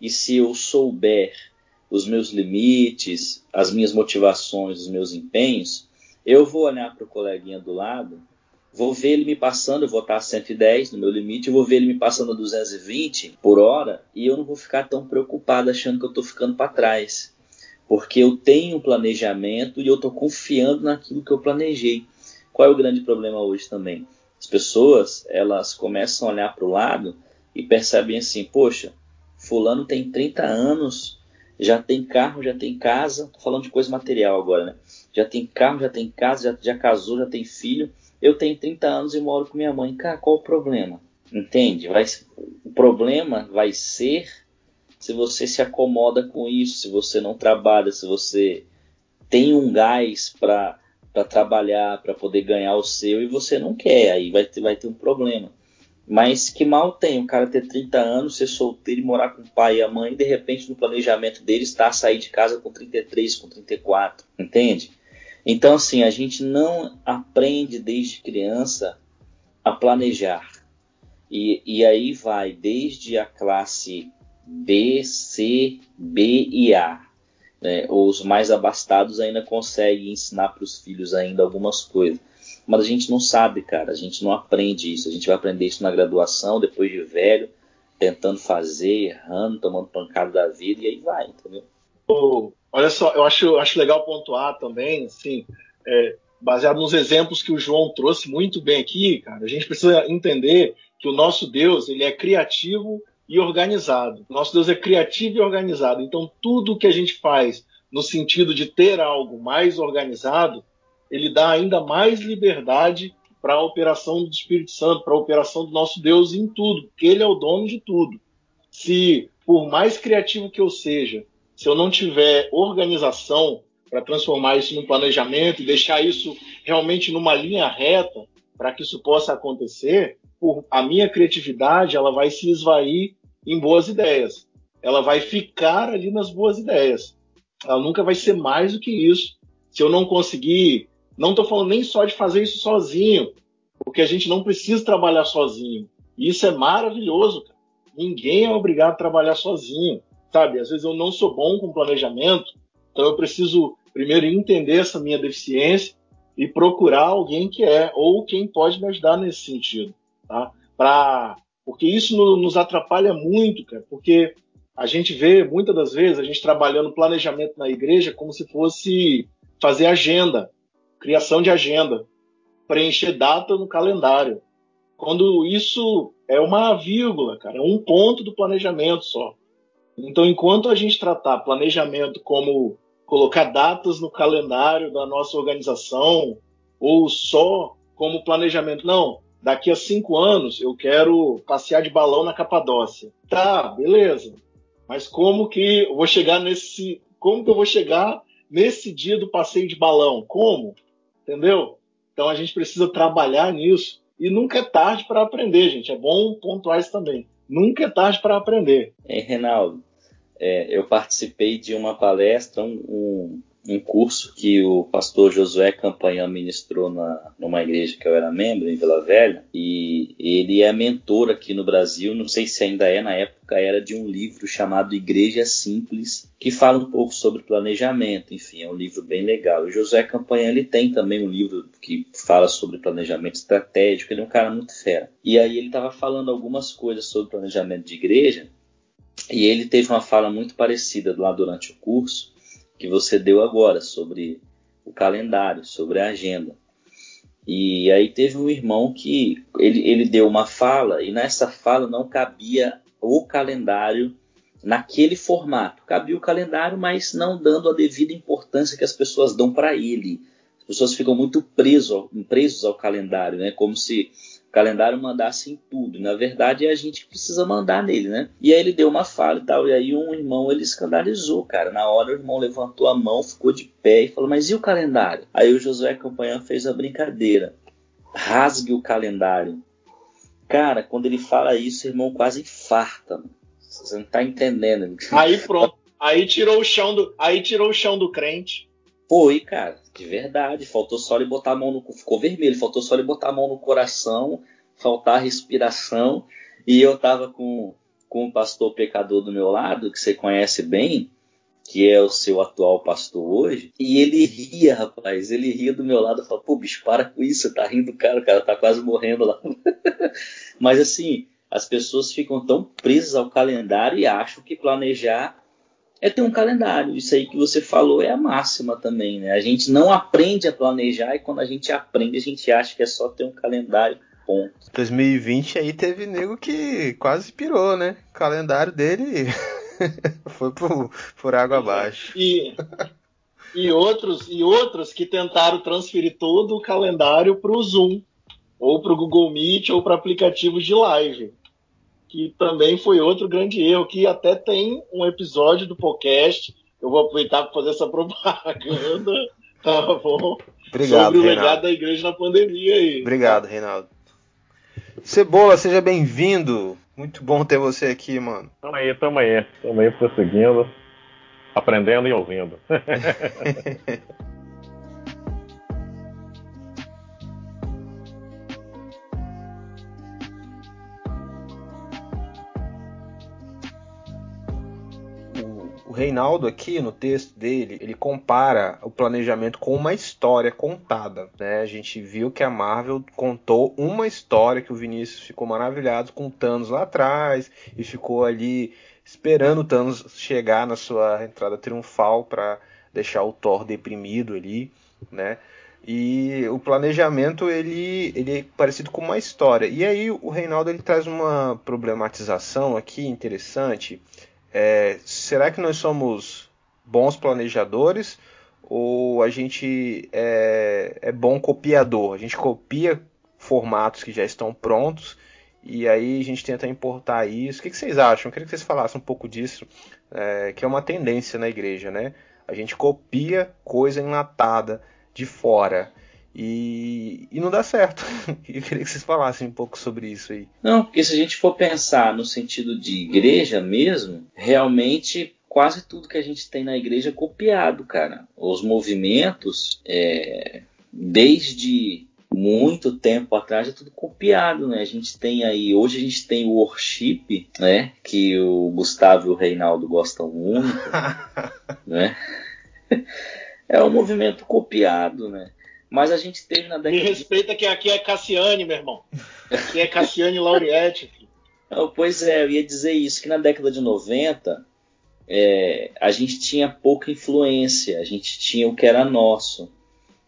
e se eu souber os meus limites, as minhas motivações, os meus empenhos, eu vou olhar para o coleguinha do lado Vou ver ele me passando, eu vou estar a 110 no meu limite, eu vou ver ele me passando a 220 por hora e eu não vou ficar tão preocupado achando que eu estou ficando para trás. Porque eu tenho um planejamento e eu estou confiando naquilo que eu planejei. Qual é o grande problema hoje também? As pessoas, elas começam a olhar para o lado e percebem assim, poxa, fulano tem 30 anos, já tem carro, já tem casa, tô falando de coisa material agora, né? Já tem carro, já tem casa, já, já casou, já tem filho, eu tenho 30 anos e moro com minha mãe. Cara, qual o problema? Entende? Vai, o problema vai ser se você se acomoda com isso, se você não trabalha, se você tem um gás para trabalhar, para poder ganhar o seu e você não quer, aí vai ter, vai ter um problema. Mas que mal tem o cara ter 30 anos, ser solteiro e morar com o pai e a mãe, e de repente no planejamento dele está a sair de casa com 33, com 34, entende? Então, assim, a gente não aprende desde criança a planejar. E, e aí vai desde a classe B, C, B e A. Né? Os mais abastados ainda conseguem ensinar para os filhos ainda algumas coisas. Mas a gente não sabe, cara. A gente não aprende isso. A gente vai aprender isso na graduação, depois de velho, tentando fazer, errando, tomando pancada da vida, e aí vai, entendeu? Olha só, eu acho, acho legal pontuar também, assim, é, baseado nos exemplos que o João trouxe muito bem aqui, cara, a gente precisa entender que o nosso Deus ele é criativo e organizado. Nosso Deus é criativo e organizado. Então, tudo que a gente faz no sentido de ter algo mais organizado, ele dá ainda mais liberdade para a operação do Espírito Santo, para a operação do nosso Deus em tudo, porque ele é o dono de tudo. Se, por mais criativo que eu seja, se eu não tiver organização para transformar isso num planejamento e deixar isso realmente numa linha reta para que isso possa acontecer, a minha criatividade ela vai se esvair em boas ideias. Ela vai ficar ali nas boas ideias. Ela nunca vai ser mais do que isso. Se eu não conseguir, não estou falando nem só de fazer isso sozinho, porque a gente não precisa trabalhar sozinho. E isso é maravilhoso. Cara. Ninguém é obrigado a trabalhar sozinho sabe? Às vezes eu não sou bom com planejamento, então eu preciso primeiro entender essa minha deficiência e procurar alguém que é ou quem pode me ajudar nesse sentido, tá? Para porque isso nos atrapalha muito, cara, porque a gente vê muitas das vezes a gente trabalhando planejamento na igreja como se fosse fazer agenda, criação de agenda, preencher data no calendário. Quando isso é uma vírgula, cara, é um ponto do planejamento só. Então, enquanto a gente tratar planejamento como colocar datas no calendário da nossa organização, ou só como planejamento, não, daqui a cinco anos eu quero passear de balão na Capadócia. Tá, beleza. Mas como que eu vou chegar nesse. Como que eu vou chegar nesse dia do passeio de balão? Como? Entendeu? Então a gente precisa trabalhar nisso. E nunca é tarde para aprender, gente. É bom pontuar isso também. Nunca é tarde para aprender. Hein, Reinaldo? É, eu participei de uma palestra, um, um, um, curso que o pastor Josué Campanhã ministrou na, numa igreja que eu era membro, em Vila Velha, e ele é mentor aqui no Brasil, não sei se ainda é, na época era de um livro chamado Igreja Simples, que fala um pouco sobre planejamento, enfim, é um livro bem legal. O Josué Campanhã, ele tem também um livro que fala sobre planejamento estratégico, ele é um cara muito fera. E aí ele estava falando algumas coisas sobre planejamento de igreja, e ele teve uma fala muito parecida lá durante o curso que você deu agora sobre o calendário, sobre a agenda. E aí teve um irmão que ele, ele deu uma fala e nessa fala não cabia o calendário naquele formato. Cabia o calendário, mas não dando a devida importância que as pessoas dão para ele. As pessoas ficam muito presos, presos ao calendário, né? Como se calendário mandasse em tudo. Na verdade, é a gente que precisa mandar nele, né? E aí ele deu uma fala e tal. E aí um irmão ele escandalizou, cara. Na hora o irmão levantou a mão, ficou de pé e falou: Mas e o calendário? Aí o Josué Campanhã fez a brincadeira. Rasgue o calendário Cara, quando ele fala isso, o irmão quase infarta. Mano. Você não tá entendendo. Aí pronto. Aí tirou o chão do, aí tirou o chão do crente. Foi, cara, de verdade. Faltou só ele botar a mão no. Ficou vermelho, faltou só ele botar a mão no coração, faltar respiração. E eu tava com, com um pastor pecador do meu lado, que você conhece bem, que é o seu atual pastor hoje, e ele ria, rapaz. Ele ria do meu lado e pô, bicho, para com isso, tá rindo, cara, o cara tá quase morrendo lá. Mas assim, as pessoas ficam tão presas ao calendário e acham que planejar é ter um calendário. Isso aí que você falou é a máxima também, né? A gente não aprende a planejar e quando a gente aprende, a gente acha que é só ter um calendário. Ponto. 2020 aí teve nego que quase pirou, né? O calendário dele foi por, por água abaixo. E, e, outros, e outros que tentaram transferir todo o calendário para o Zoom, ou para o Google Meet, ou para aplicativos de live que também foi outro grande erro, que até tem um episódio do podcast. Eu vou aproveitar para fazer essa propaganda, tá bom? Obrigado, Sobre o Reinaldo. legado da igreja na pandemia aí. Obrigado, Reinaldo. Cebola, seja bem-vindo. Muito bom ter você aqui, mano. Tamo aí, tamo aí. Tamo aí prosseguindo, aprendendo e ouvindo. Reinaldo aqui no texto dele, ele compara o planejamento com uma história contada, né? A gente viu que a Marvel contou uma história que o Vinícius ficou maravilhado com o Thanos lá atrás e ficou ali esperando o Thanos chegar na sua entrada triunfal para deixar o Thor deprimido ali, né? E o planejamento ele, ele é parecido com uma história. E aí o Reinaldo ele traz uma problematização aqui interessante. É, será que nós somos bons planejadores ou a gente é, é bom copiador? A gente copia formatos que já estão prontos e aí a gente tenta importar isso. O que, vocês acham? Eu queria que vocês falassem um pouco disso, é, que é uma tendência na igreja, né? A gente copia coisa enlatada de fora. E, e, não dá certo. Eu queria que vocês falassem um pouco sobre isso aí. Não, porque se a gente for pensar no sentido de igreja mesmo, realmente quase tudo que a gente tem na igreja é copiado, cara. Os movimentos, é, desde muito tempo atrás, é tudo copiado, né? A gente tem aí, hoje a gente tem o worship, né? Que o Gustavo e o Reinaldo gostam muito, né? É um movimento copiado, né? Mas a gente teve na década. Me respeita que aqui é Cassiane, meu irmão. Aqui é Cassiane Lauriette. Não, pois é, eu ia dizer isso, que na década de 90 é, a gente tinha pouca influência, a gente tinha o que era nosso.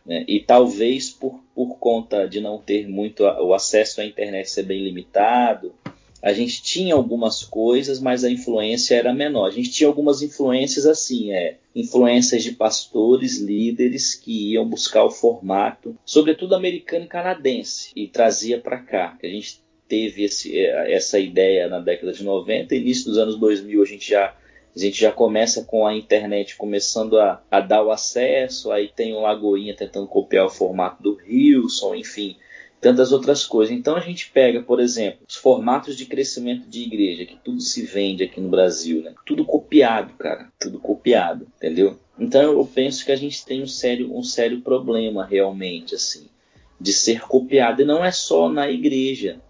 Né? E talvez por, por conta de não ter muito o acesso à internet ser bem limitado, a gente tinha algumas coisas, mas a influência era menor. A gente tinha algumas influências assim, é, influências de pastores, líderes que iam buscar o formato, sobretudo americano e canadense, e trazia para cá. A gente teve esse, essa ideia na década de 90, início dos anos 2000 a gente já a gente já começa com a internet começando a, a dar o acesso, aí tem o Lagoinha tentando copiar o formato do Wilson, enfim, tantas outras coisas. Então a gente pega, por exemplo, os formatos de crescimento de igreja, que tudo se vende aqui no Brasil, né? Tudo copiado, cara, tudo copiado, entendeu? Então eu penso que a gente tem um sério, um sério problema realmente, assim, de ser copiado. E não é só na igreja.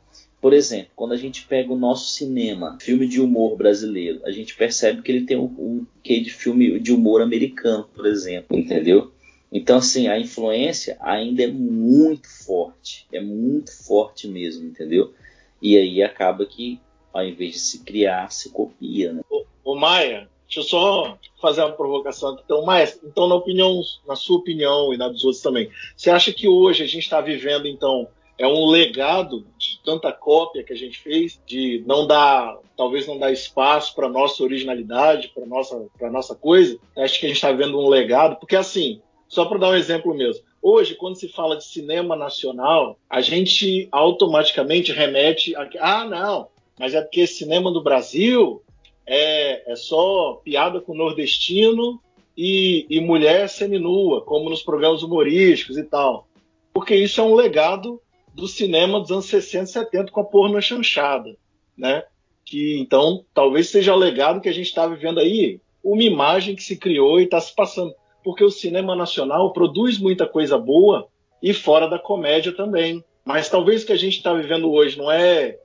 Por exemplo, quando a gente pega o nosso cinema, filme de humor brasileiro, a gente percebe que ele tem um, um quê de filme de humor americano, por exemplo, entendeu? Então, assim, a influência ainda é muito forte, é muito forte mesmo, entendeu? E aí acaba que, ao invés de se criar, se copia, né? Ô, ô Maia, deixa eu só fazer uma provocação aqui. Então, Maia, então na opinião, na sua opinião e na dos outros também, você acha que hoje a gente está vivendo, então, é um legado de tanta cópia que a gente fez, de não dar, talvez não dar espaço para nossa originalidade, para nossa, para nossa coisa. Acho que a gente está vendo um legado, porque assim, só para dar um exemplo mesmo. Hoje, quando se fala de cinema nacional, a gente automaticamente remete a ah, não, mas é porque cinema do Brasil é, é só piada com nordestino e, e mulher seminua, como nos programas humorísticos e tal. Porque isso é um legado do cinema dos anos 60 e 70 com a porno chanchada, né? Que então talvez seja o legado que a gente está vivendo aí, uma imagem que se criou e está se passando, porque o cinema nacional produz muita coisa boa e fora da comédia também. Mas talvez o que a gente está vivendo hoje não é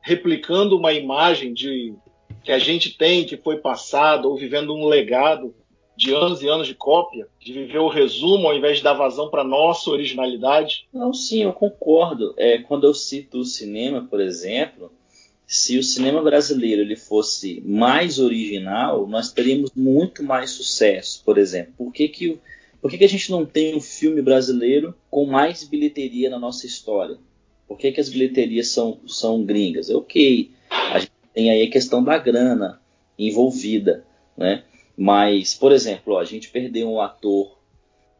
replicando uma imagem de que a gente tem, que foi passado, ou vivendo um legado de anos e anos de cópia, de viver o resumo ao invés de dar vazão para nossa originalidade? Não, sim, eu concordo. É, quando eu cito o cinema, por exemplo, se o cinema brasileiro ele fosse mais original, nós teríamos muito mais sucesso, por exemplo. Por que, que, por que, que a gente não tem um filme brasileiro com mais bilheteria na nossa história? Por que, que as bilheterias são, são gringas? É ok, a gente tem aí a questão da grana envolvida, né? Mas, por exemplo, ó, a gente perdeu um ator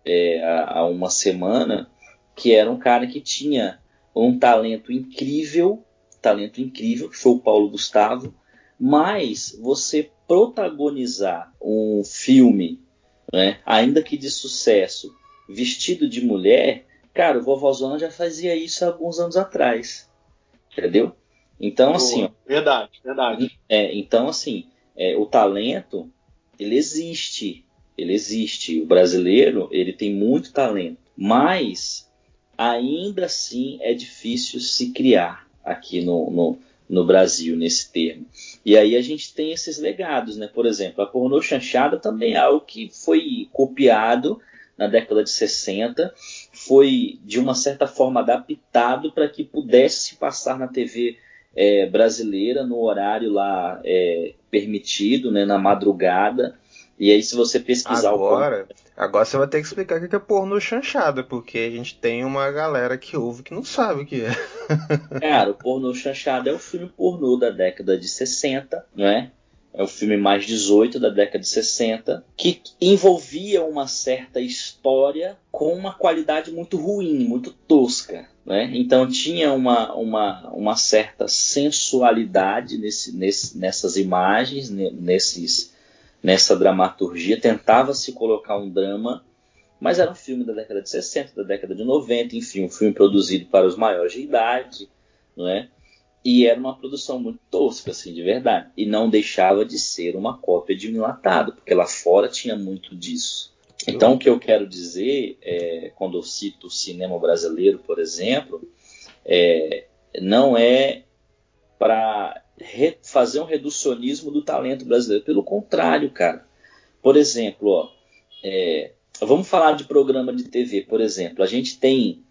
é, há, há uma semana que era um cara que tinha um talento incrível, talento incrível, que foi o Paulo Gustavo, mas você protagonizar um filme, né, ainda que de sucesso, vestido de mulher, cara, o Vovozona já fazia isso há alguns anos atrás, entendeu? Então, assim. Verdade, verdade. É, então, assim, é, o talento ele existe, ele existe. O brasileiro ele tem muito talento, mas ainda assim é difícil se criar aqui no, no, no Brasil nesse termo. E aí a gente tem esses legados, né? Por exemplo, a pornô chanchada também é algo que foi copiado na década de 60, foi de uma certa forma adaptado para que pudesse se passar na TV é, brasileira no horário lá é, permitido, né, na madrugada. E aí, se você pesquisar agora, o... agora você vai ter que explicar o que é pornô chanchada, porque a gente tem uma galera que ouve que não sabe o que é. Cara, o pornô chanchada é o filme pornô da década de 60, não é? É o filme mais 18 da década de 60, que envolvia uma certa história com uma qualidade muito ruim, muito tosca. Né? Então tinha uma, uma, uma certa sensualidade nesse, nesse, nessas imagens, nesses, nessa dramaturgia. Tentava se colocar um drama, mas era um filme da década de 60, da década de 90, enfim, um filme produzido para os maiores de idade. Não é? E era uma produção muito tosca, assim, de verdade. E não deixava de ser uma cópia de um enlatado, porque lá fora tinha muito disso. Então, o que eu quero dizer, é, quando eu cito o cinema brasileiro, por exemplo, é, não é para fazer um reducionismo do talento brasileiro. Pelo contrário, cara. Por exemplo, ó, é, vamos falar de programa de TV, por exemplo. A gente tem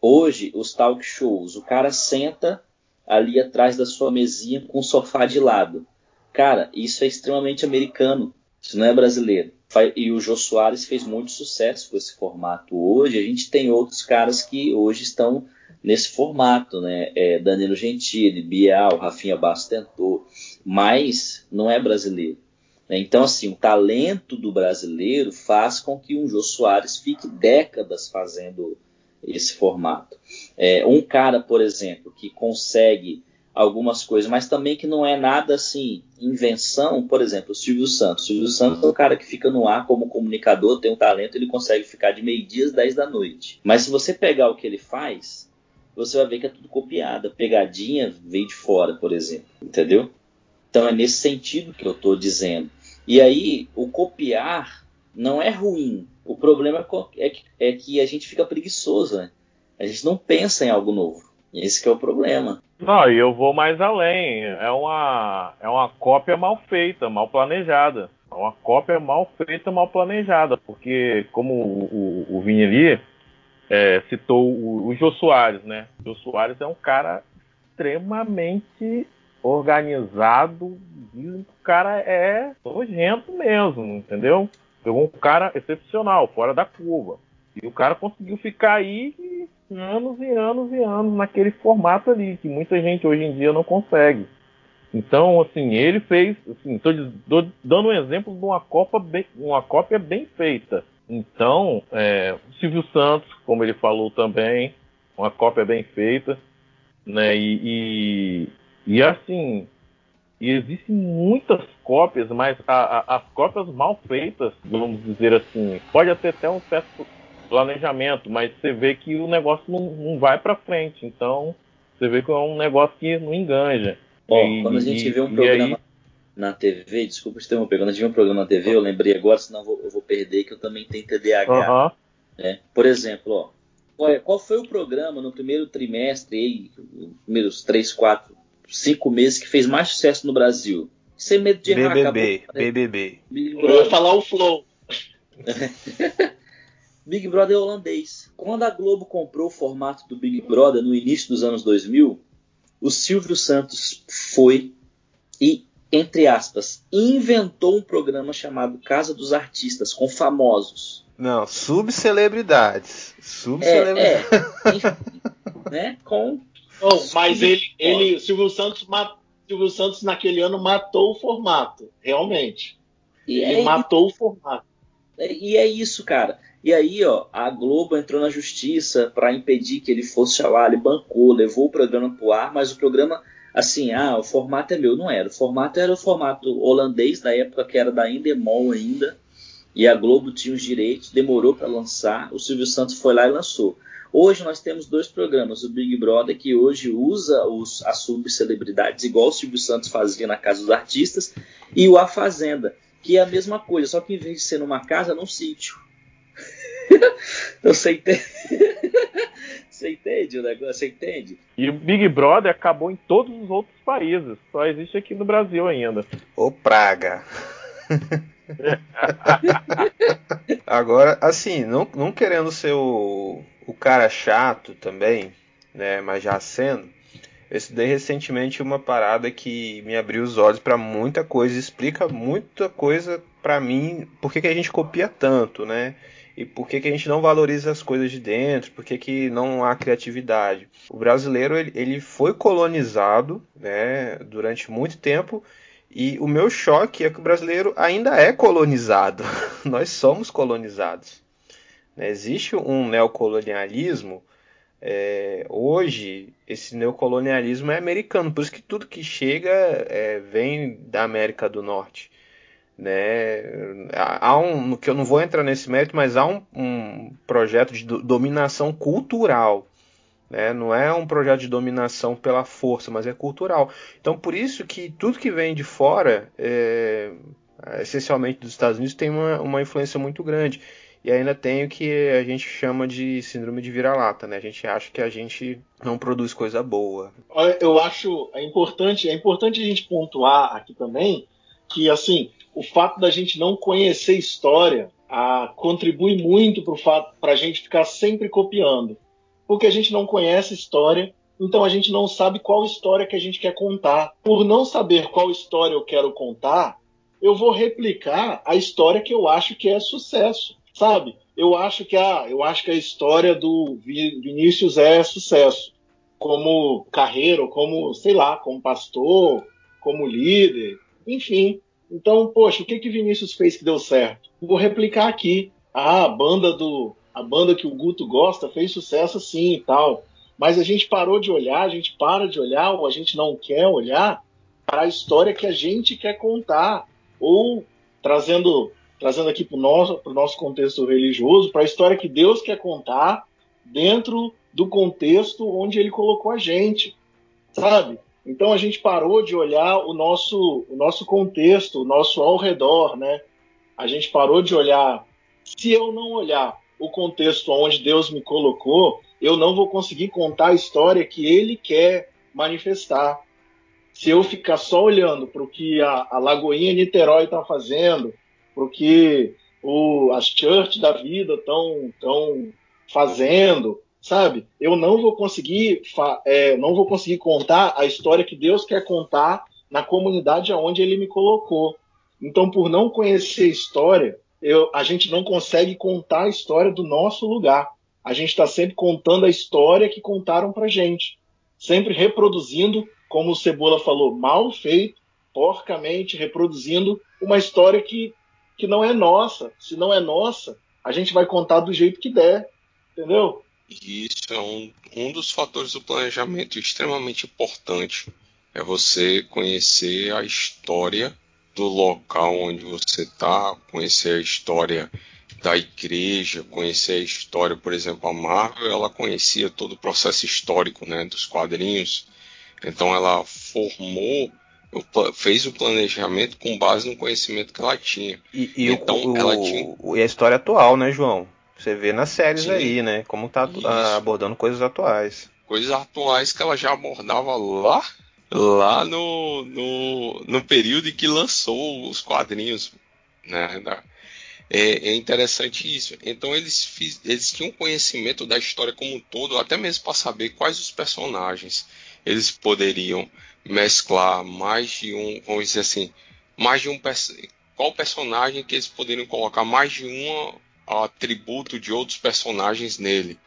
hoje os talk shows. O cara senta ali atrás da sua mesinha com o sofá de lado. Cara, isso é extremamente americano. Isso não é brasileiro. E o Jô Soares fez muito sucesso com esse formato hoje. A gente tem outros caras que hoje estão nesse formato, né? É Danilo Gentili, Bial, Rafinha Bastos tentou, mas não é brasileiro. Né? Então, assim, o talento do brasileiro faz com que um Jô Soares fique décadas fazendo esse formato. É, um cara, por exemplo, que consegue algumas coisas, mas também que não é nada assim, invenção, por exemplo, o Silvio Santos. O Silvio Santos é um cara que fica no ar como comunicador, tem um talento, ele consegue ficar de meio-dia às 10 da noite. Mas se você pegar o que ele faz, você vai ver que é tudo copiado. pegadinha veio de fora, por exemplo. Entendeu? Então é nesse sentido que eu estou dizendo. E aí, o copiar não é ruim. O problema é que, é que a gente fica preguiçoso, né? A gente não pensa em algo novo. Esse é o problema. Não, e eu vou mais além. É uma, é uma cópia mal feita, mal planejada. É uma cópia mal feita, mal planejada. Porque, como o, o, o é, citou o, o Jô Soares, né? O Jô Soares é um cara extremamente organizado. Dizem que o cara é nojento mesmo, entendeu? Pegou um cara excepcional, fora da curva. E o cara conseguiu ficar aí anos e anos e anos naquele formato ali, que muita gente hoje em dia não consegue. Então, assim, ele fez, assim, tô, dando um exemplo de uma, Copa bem, uma cópia bem feita. Então, é, o Silvio Santos, como ele falou também, uma cópia bem feita, né? E, e, e assim, e existem muitas cópias, mas a, a, as cópias mal feitas, vamos dizer assim, pode até ter um certo planejamento, mas você vê que o negócio não, não vai para frente. Então, você vê que é um negócio que não enganja. Ó, e, quando a gente e, vê um programa aí... na TV, desculpa te interromper, quando gente vê um programa na TV, eu lembrei agora, senão eu vou, eu vou perder, que eu também tenho TDAH. Uh -huh. né? Por exemplo, ó, qual, é, qual, foi o programa no primeiro trimestre, aí, primeiros três, quatro, cinco meses que fez mais sucesso no Brasil? Sem medo de errar. BBB, acabou, BBB. Eu ia falar o Flow. Big Brother holandês. Quando a Globo comprou o formato do Big Brother no início dos anos 2000, o Silvio Santos foi e, entre aspas, inventou um programa chamado Casa dos Artistas, com famosos. Não, subcelebridades. Subcelebridades. É, é, né? Com. Oh, mas ele, ele, Silvio Santos, Silvio Santos naquele ano matou o formato, realmente. E ele é, matou o formato. E é isso, cara. E aí, ó, a Globo entrou na justiça para impedir que ele fosse lá, ele bancou, levou o programa pro ar, mas o programa, assim, ah, o formato é meu, não era. O formato era o formato holandês da época que era da Endemol ainda, e a Globo tinha os direitos, demorou para lançar, o Silvio Santos foi lá e lançou. Hoje nós temos dois programas, o Big Brother, que hoje usa os, as subcelebridades, igual o Silvio Santos fazia na Casa dos Artistas, e o A Fazenda, que é a mesma coisa, só que em vez de ser numa casa, num sítio. Você entende? Você entende o negócio? Você entende? E o Big Brother acabou em todos os outros países. Só existe aqui no Brasil ainda. Ô praga. Agora, assim, não, não querendo ser o, o cara chato também, né? Mas já sendo, eu estudei recentemente uma parada que me abriu os olhos para muita coisa, explica muita coisa para mim, por que, que a gente copia tanto, né? E por que, que a gente não valoriza as coisas de dentro, por que, que não há criatividade. O brasileiro ele, ele foi colonizado né, durante muito tempo e o meu choque é que o brasileiro ainda é colonizado. Nós somos colonizados. Né? Existe um neocolonialismo é, hoje esse neocolonialismo é americano, por isso que tudo que chega é, vem da América do Norte. Né? Há um, que eu não vou entrar nesse mérito, mas há um, um projeto de dominação cultural. Né? Não é um projeto de dominação pela força, mas é cultural. Então, por isso que tudo que vem de fora, é, essencialmente dos Estados Unidos, tem uma, uma influência muito grande. E ainda tem o que a gente chama de síndrome de vira-lata, né? A gente acha que a gente não produz coisa boa. Eu acho é importante, é importante a gente pontuar aqui também que assim o fato da gente não conhecer história a, contribui muito para o fato para a gente ficar sempre copiando, porque a gente não conhece história, então a gente não sabe qual história que a gente quer contar. Por não saber qual história eu quero contar, eu vou replicar a história que eu acho que é sucesso sabe? Eu acho que a, eu acho que a história do Vinícius é sucesso, como carreira, como, sei lá, como pastor, como líder, enfim. Então, poxa, o que que Vinícius fez que deu certo? Vou replicar aqui. Ah, a banda do a banda que o Guto gosta fez sucesso sim e tal. Mas a gente parou de olhar, a gente para de olhar ou a gente não quer olhar para a história que a gente quer contar ou trazendo trazendo aqui para o nosso, nosso contexto religioso, para a história que Deus quer contar dentro do contexto onde Ele colocou a gente, sabe? Então a gente parou de olhar o nosso, o nosso contexto, o nosso ao redor, né? A gente parou de olhar. Se eu não olhar o contexto onde Deus me colocou, eu não vou conseguir contar a história que Ele quer manifestar. Se eu ficar só olhando para o que a, a Lagoinha Niterói está fazendo, porque o, as church da vida estão tão fazendo, sabe? Eu não vou conseguir é, não vou conseguir contar a história que Deus quer contar na comunidade aonde Ele me colocou. Então, por não conhecer a história, eu, a gente não consegue contar a história do nosso lugar. A gente está sempre contando a história que contaram para gente, sempre reproduzindo, como o Cebola falou, mal feito, porcamente reproduzindo uma história que que não é nossa. Se não é nossa, a gente vai contar do jeito que der, entendeu? Isso é um, um dos fatores do planejamento extremamente importante. É você conhecer a história do local onde você está, conhecer a história da igreja, conhecer a história, por exemplo, a Marvel, ela conhecia todo o processo histórico, né, dos quadrinhos. Então ela formou, fez o planejamento com base no conhecimento que ela tinha. E, e então o, ela tinha e a história atual, né, João? Você vê nas séries Sim. aí, né? Como tá Isso. abordando coisas atuais. coisas atuais que ela já abordava lá, lá no, no, no período em que lançou os quadrinhos, né? é, é interessante isso. Então eles, fiz- eles tinham conhecimento da história como um todo, até mesmo para saber quais os personagens eles poderiam mesclar mais de um, vamos dizer assim, mais de um qual personagem que eles poderiam colocar mais de um atributo de outros personagens nele.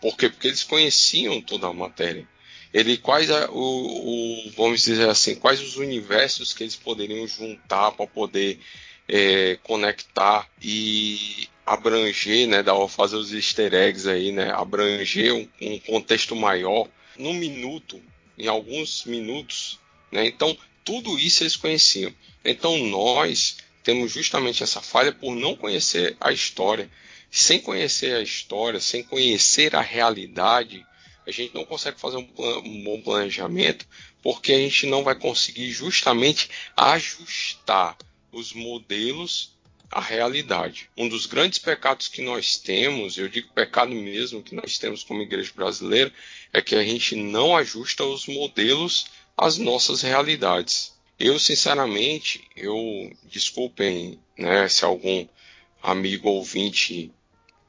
Por quê? Porque eles conheciam toda a matéria. Ele quais a- o, o- vamos dizer assim, quais os universos que eles poderiam juntar para poder é, conectar e abranger, né, dar, fazer os easter eggs aí, né, abranger um, um contexto maior num minuto, em alguns minutos, né? Então tudo isso eles conheciam. Então nós temos justamente essa falha por não conhecer a história. Sem conhecer a história, sem conhecer a realidade, a gente não consegue fazer um, plan- um bom planejamento, porque a gente não vai conseguir justamente ajustar os modelos à realidade. Um dos grandes pecados que nós temos, eu digo pecado mesmo que nós temos como igreja brasileira, é que a gente não ajusta os modelos às nossas realidades. Eu, sinceramente, eu desculpem, né, se algum amigo ouvinte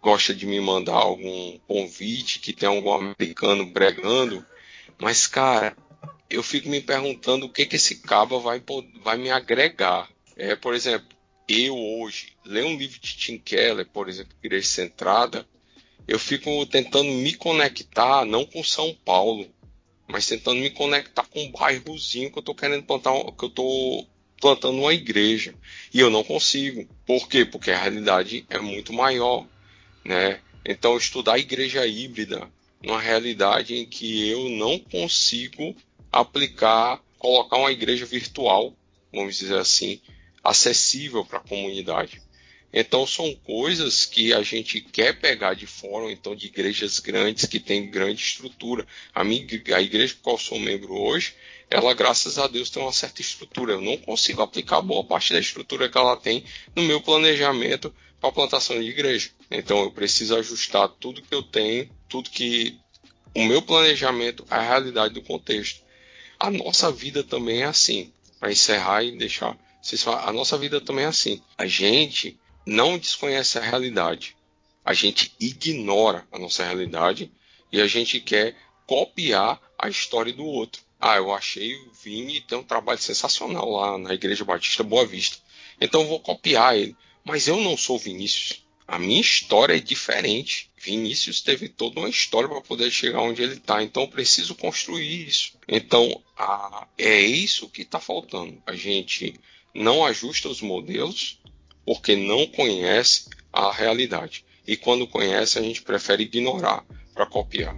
gosta de me mandar algum convite que tem algum americano bregando, mas cara, eu fico me perguntando o que que esse caba vai, vai me agregar. É, por exemplo, eu hoje ler um livro de Tim Keller, por exemplo, Igreja Centrada, eu fico tentando me conectar não com São Paulo, mas tentando me conectar com um bairrozinho que eu tô querendo plantar, que eu tô plantando uma igreja. E eu não consigo. Por quê? Porque a realidade é muito maior, né? Então estudar igreja híbrida numa realidade em que eu não consigo aplicar, colocar uma igreja virtual, vamos dizer assim, acessível para a comunidade. Então são coisas que a gente quer pegar de ou então de igrejas grandes que têm grande estrutura. A, minha, a igreja eu sou membro hoje, ela graças a Deus tem uma certa estrutura. Eu não consigo aplicar boa parte da estrutura que ela tem no meu planejamento para a plantação de igreja. Então eu preciso ajustar tudo que eu tenho, tudo que o meu planejamento à realidade do contexto. A nossa vida também é assim. Para encerrar e deixar a nossa vida também é assim. A gente não desconhece a realidade. A gente ignora a nossa realidade e a gente quer copiar a história do outro. Ah, eu achei o Vini tem um trabalho sensacional lá na Igreja Batista Boa Vista. Então vou copiar ele. Mas eu não sou Vinícius. A minha história é diferente. Vinícius teve toda uma história para poder chegar onde ele está. Então eu preciso construir isso. Então a- é isso que está faltando. A gente não ajusta os modelos porque não conhece a realidade. E quando conhece, a gente prefere ignorar para copiar.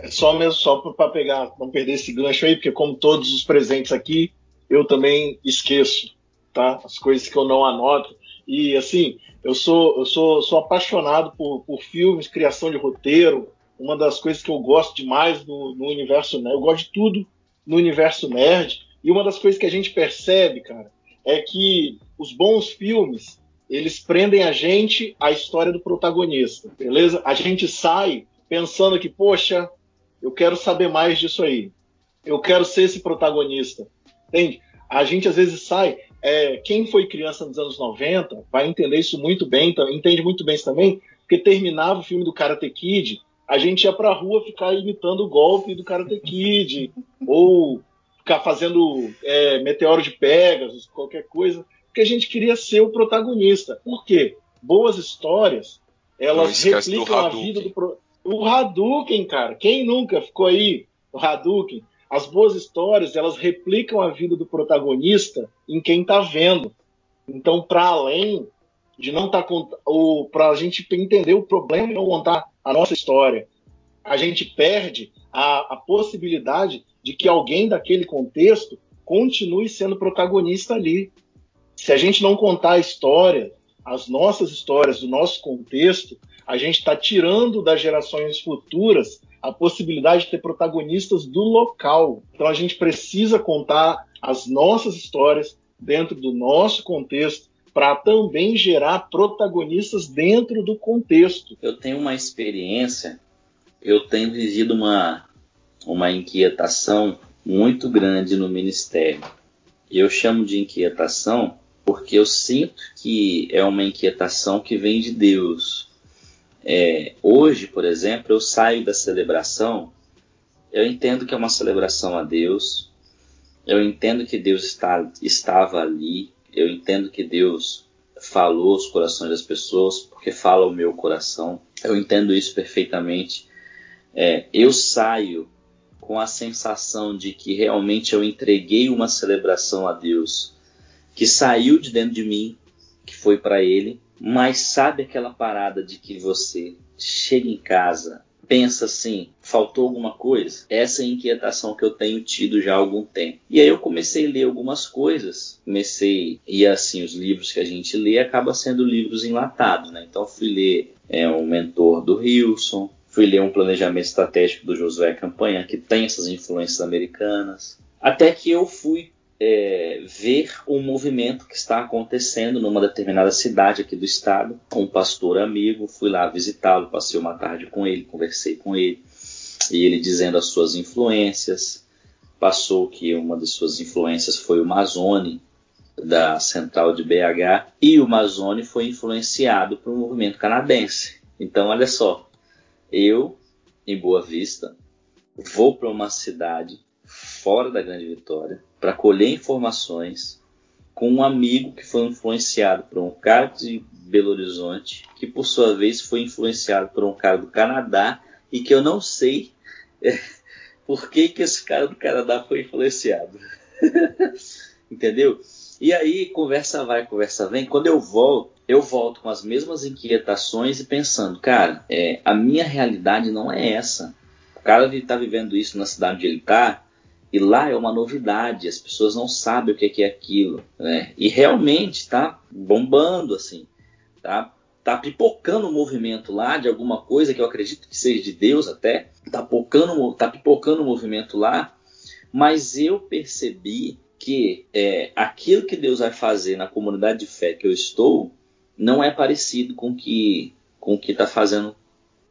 É só mesmo só para pegar, não perder esse gancho aí, porque como todos os presentes aqui, eu também esqueço, tá? As coisas que eu não anoto. E assim, eu sou eu sou, sou apaixonado por, por filmes, criação de roteiro. Uma das coisas que eu gosto demais no, no universo nerd, eu gosto de tudo no universo nerd. E uma das coisas que a gente percebe, cara, é que os bons filmes eles prendem a gente à história do protagonista, beleza? A gente sai pensando que, poxa, eu quero saber mais disso aí. Eu quero ser esse protagonista. Entende? A gente às vezes sai. é, quem foi criança nos anos 90 vai entender isso muito bem, tá- entende muito bem isso também, porque terminava o filme do Karate Kid, a gente ia pra rua ficar imitando o golpe do Karate Kid, ou ficar fazendo é, meteoro de Pegasus, qualquer coisa, porque a gente queria ser o protagonista. Por quê? Boas histórias, elas replicam a vida do pro... O Hadouken, cara. Quem nunca ficou aí no Hadouken? As boas histórias, elas replicam a vida do protagonista em quem tá vendo. Então, para além de não estar tá o para a gente entender o problema e não contar a nossa história, a gente perde a, a possibilidade de que alguém daquele contexto continue sendo protagonista ali. Se a gente não contar a história, as nossas histórias, do nosso contexto, a gente está tirando das gerações futuras a possibilidade de ter protagonistas do local. Então a gente precisa contar as nossas histórias dentro do nosso contexto para também gerar protagonistas dentro do contexto. Eu tenho uma experiência, eu tenho vivido uma, uma inquietação muito grande no ministério. Eu chamo de inquietação porque eu sinto que é uma inquietação que vem de Deus. É, hoje, por exemplo, eu saio da celebração, eu entendo que é uma celebração a Deus, eu entendo que Deus está, estava ali, eu entendo que Deus falou os corações das pessoas, porque fala o meu coração, eu entendo isso perfeitamente. É, eu saio com a sensação de que realmente eu entreguei uma celebração a Deus que saiu de dentro de mim, que foi para ele, mas sabe aquela parada de que você chega em casa, pensa assim, faltou alguma coisa? Essa é a inquietação que eu tenho tido já há algum tempo. E aí eu comecei a ler algumas coisas, comecei, e assim, os livros que a gente lê acaba sendo livros enlatados, né? Então fui ler é, um mentor do Wilson, fui ler um planejamento estratégico do Josué Campanha, que tem essas influências americanas. Até que eu fui é, ver um movimento que está acontecendo numa determinada cidade aqui do estado. Um pastor amigo, fui lá visitá-lo, passei uma tarde com ele, conversei com ele, e ele dizendo as suas influências. Passou que uma de suas influências foi o Mazone, da central de BH, e o Mazone foi influenciado um movimento canadense. Então, olha só, eu, em Boa Vista, vou para uma cidade fora da Grande Vitória para colher informações com um amigo que foi influenciado por um cara de Belo Horizonte, que por sua vez foi influenciado por um cara do Canadá e que eu não sei é, por que, que esse cara do Canadá foi influenciado. Entendeu? E aí, conversa vai, conversa vem. Quando eu volto, eu volto com as mesmas inquietações e pensando, cara, é, a minha realidade não é essa. O cara está vivendo isso na cidade onde ele está, e lá é uma novidade, as pessoas não sabem o que é aquilo, né? E realmente está bombando assim, tá? Tá pipocando o um movimento lá de alguma coisa que eu acredito que seja de Deus até, tá pipocando, tá pipocando o um movimento lá, mas eu percebi que é, aquilo que Deus vai fazer na comunidade de fé que eu estou não é parecido com que, com o que está fazendo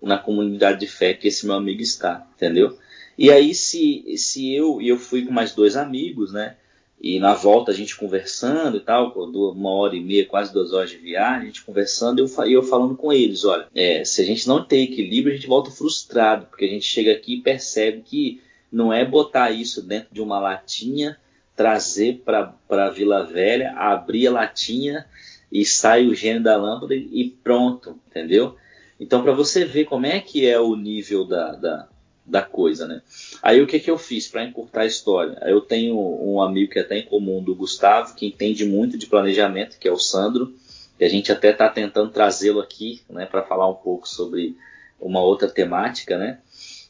na comunidade de fé que esse meu amigo está, entendeu? E aí, se, se eu e eu fui com mais dois amigos, né? E na volta a gente conversando e tal, uma hora e meia, quase duas horas de viagem, a gente conversando, e eu, eu falando com eles, olha, é, se a gente não tem equilíbrio, a gente volta frustrado, porque a gente chega aqui e percebe que não é botar isso dentro de uma latinha, trazer para Vila Velha, abrir a latinha e sai o gênio da lâmpada e pronto, entendeu? Então, para você ver como é que é o nível da, da da coisa, né? Aí o que que eu fiz para encurtar a história? Eu tenho um amigo que é até em comum do Gustavo, que entende muito de planejamento, que é o Sandro, e a gente até está tentando trazê-lo aqui, né, para falar um pouco sobre uma outra temática, né?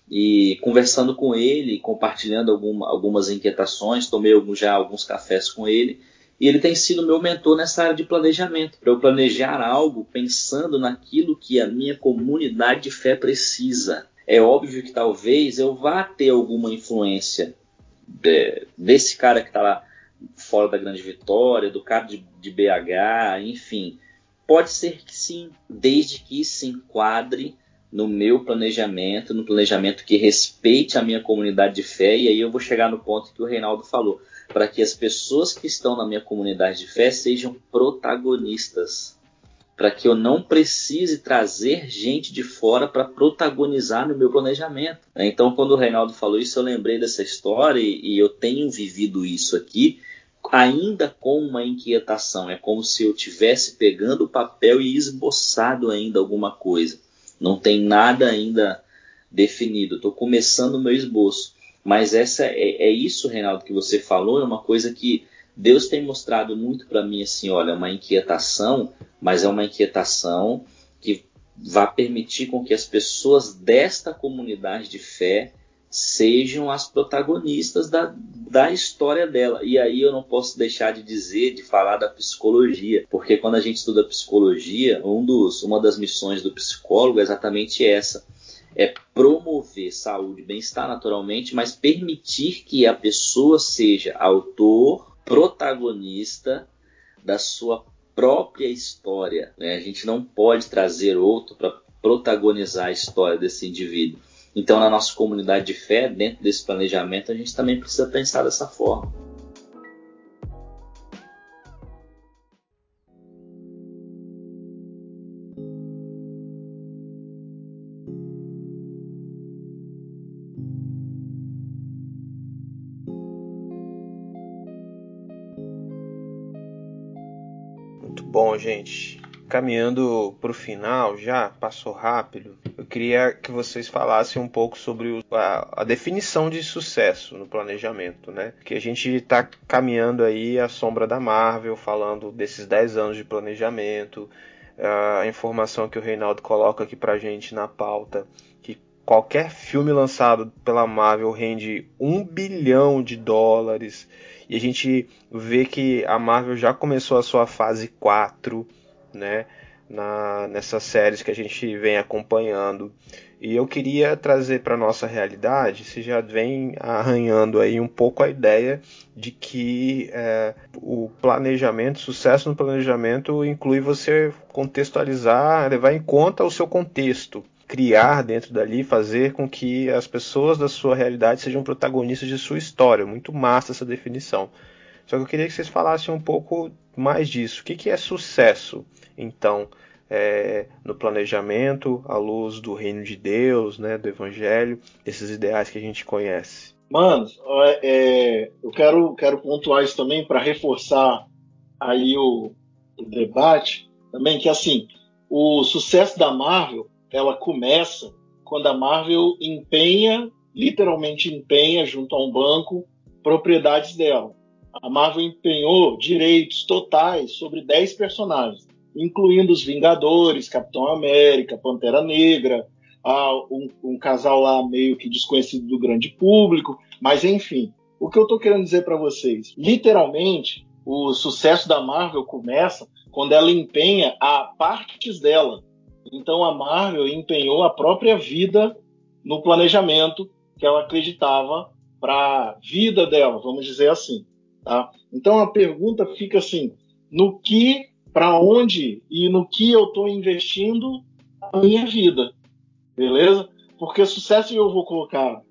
E conversando com ele, compartilhando alguma, algumas inquietações, tomei já alguns cafés com ele, e ele tem sido meu mentor nessa área de planejamento, para eu planejar algo pensando naquilo que a minha comunidade de fé precisa é óbvio que talvez eu vá ter alguma influência de, desse cara que está lá fora da Grande Vitória, do cara de, de BH, enfim. Pode ser que sim, desde que se enquadre no meu planejamento, no planejamento que respeite a minha comunidade de fé, e aí eu vou chegar no ponto que o Reinaldo falou, para que as pessoas que estão na minha comunidade de fé sejam protagonistas para que eu não precise trazer gente de fora para protagonizar no meu planejamento. Então, quando o Reinaldo falou isso, eu lembrei dessa história e, e eu tenho vivido isso aqui, ainda com uma inquietação. É como se eu tivesse pegando o papel e esboçado ainda alguma coisa. Não tem nada ainda definido. Estou começando o meu esboço. Mas essa é, é isso, Reinaldo, que você falou, é uma coisa que Deus tem mostrado muito para mim assim, olha, uma inquietação, mas é uma inquietação que vá permitir com que as pessoas desta comunidade de fé sejam as protagonistas da, da história dela. E aí eu não posso deixar de dizer, de falar da psicologia, porque quando a gente estuda psicologia, um dos, uma das missões do psicólogo é exatamente essa. É promover saúde e bem-estar naturalmente, mas permitir que a pessoa seja autor, protagonista da sua própria história. Né? A gente não pode trazer outro para protagonizar a história desse indivíduo. Então, na nossa comunidade de fé, dentro desse planejamento, a gente também precisa pensar dessa forma. Caminhando para o final já, passou rápido, eu queria que vocês falassem um pouco sobre a, a, definição de sucesso no planejamento, né? Que a gente está caminhando aí à sombra da Marvel, falando desses 10 anos de planejamento, a informação que o Reinaldo coloca aqui pra gente na pauta, que qualquer filme lançado pela Marvel rende um bilhão de dólares, e a gente vê que a Marvel já começou a sua fase 4, né? Na, nessas séries que a gente vem acompanhando. E eu queria trazer para nossa realidade, se já vem arranhando aí um pouco a ideia de que é, o planejamento, sucesso no planejamento inclui você contextualizar, levar em conta o seu contexto, criar dentro dali, fazer com que as pessoas da sua realidade sejam protagonistas de sua história. Muito massa essa definição. Só que eu queria que vocês falassem um pouco mais disso. O que, que é sucesso? Então, é, no planejamento, à luz do reino de Deus, né, do Evangelho, esses ideais que a gente conhece. Mano, é, eu quero, quero pontuar isso também para reforçar aí o, o, debate também, que assim, o sucesso da Marvel, ela começa quando a Marvel empenha, literalmente empenha junto a um banco, propriedades dela. A Marvel empenhou direitos totais sobre 10 personagens incluindo os Vingadores, Capitão América, Pantera Negra, um, um, casal lá meio que desconhecido do grande público, mas enfim. O que eu estou querendo dizer para vocês? Literalmente, o sucesso da Marvel começa quando ela empenha a partes dela. Então a Marvel empenhou a própria vida no planejamento que ela acreditava para a vida dela, vamos dizer assim. Tá? Então a pergunta fica assim: no que para onde e no que eu estou investindo a minha vida, beleza? Porque sucesso eu vou colocar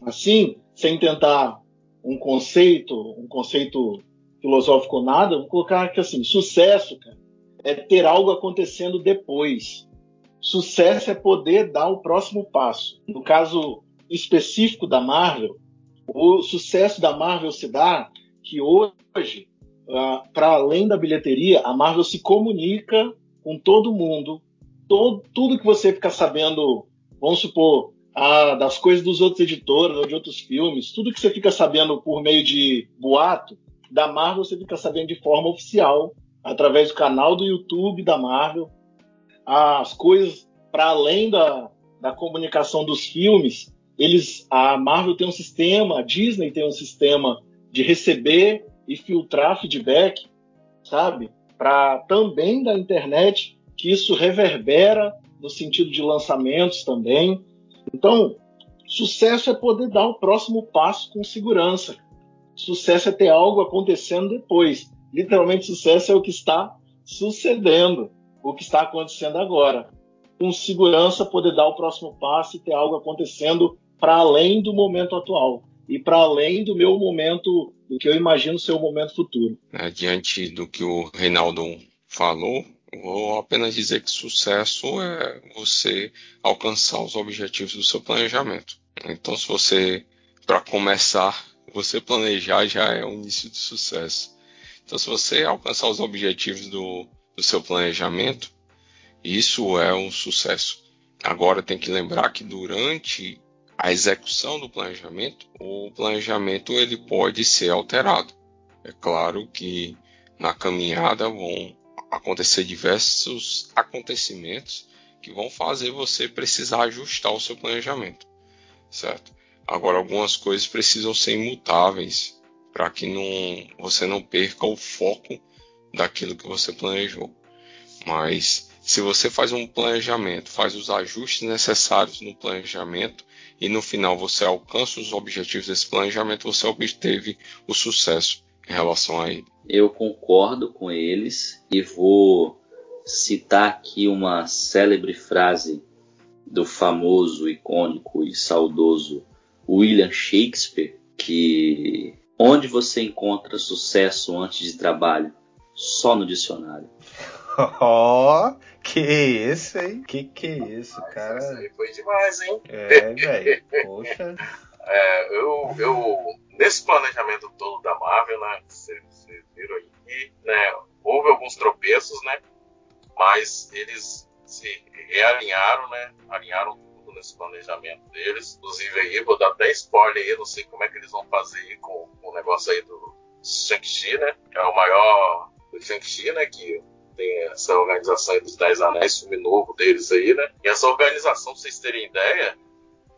assim, sem tentar um conceito, um conceito filosófico nada, vou colocar que assim, sucesso, cara, é ter algo acontecendo depois. Sucesso é poder dar o próximo passo. No caso específico da Marvel, o sucesso da Marvel se dá que hoje ah, para além da bilheteria, a Marvel se comunica com todo mundo. Todo, tudo que você fica sabendo, vamos supor, ah, das coisas dos outros editores ou de outros filmes, tudo que você fica sabendo por meio de boato, da Marvel você fica sabendo de forma oficial, através do canal do YouTube da Marvel. As coisas para além da, da comunicação dos filmes, eles, a Marvel tem um sistema, a Disney tem um sistema de receber e filtrar feedback, sabe? Para também da internet, que isso reverbera no sentido de lançamentos também. Então, sucesso é poder dar o próximo passo com segurança. Sucesso é ter algo acontecendo depois. Literalmente, sucesso é o que está sucedendo, o que está acontecendo agora. Com segurança, poder dar o próximo passo e ter algo acontecendo para além do momento atual e para além do meu momento, do que eu imagino ser o momento futuro. É, diante do que o Reinaldo falou, vou apenas dizer que sucesso é você alcançar os objetivos do seu planejamento. Então, se você, para começar, você planejar já é o início do sucesso. Então, se você alcançar os objetivos do, do seu planejamento, isso é um sucesso. Agora tem que lembrar que durante a execução do planejamento, o planejamento ele pode ser alterado. É claro que na caminhada vão acontecer diversos acontecimentos que vão fazer você precisar ajustar o seu planejamento, certo? Agora, algumas coisas precisam ser imutáveis para que não, você não perca o foco daquilo que você planejou. Mas se você faz um planejamento, faz os ajustes necessários no planejamento e no final você alcança os objetivos desse planejamento, você obteve o sucesso em relação a ele. Eu concordo com eles e vou citar aqui uma célebre frase do famoso, icônico e saudoso William Shakespeare, que onde você encontra sucesso antes de trabalho? Só no dicionário. Ó, oh, que isso, hein? Que que é isso, cara? Isso aí foi demais, hein? É, velho. Poxa. É, eu, eu, nesse planejamento todo da Marvel, né? Vocês viram aí, né? Houve alguns tropeços, né? Mas eles se realinharam, né? Alinharam tudo nesse planejamento deles. Inclusive aí, vou dar até spoiler aí, não sei como é que eles vão fazer aí com, com o negócio aí do Shang-Chi, né? É o maior do Shang-Chi, né? Que tem essa organização dos Dez Anéis, filme novo deles aí, né? E essa organização, pra vocês terem ideia,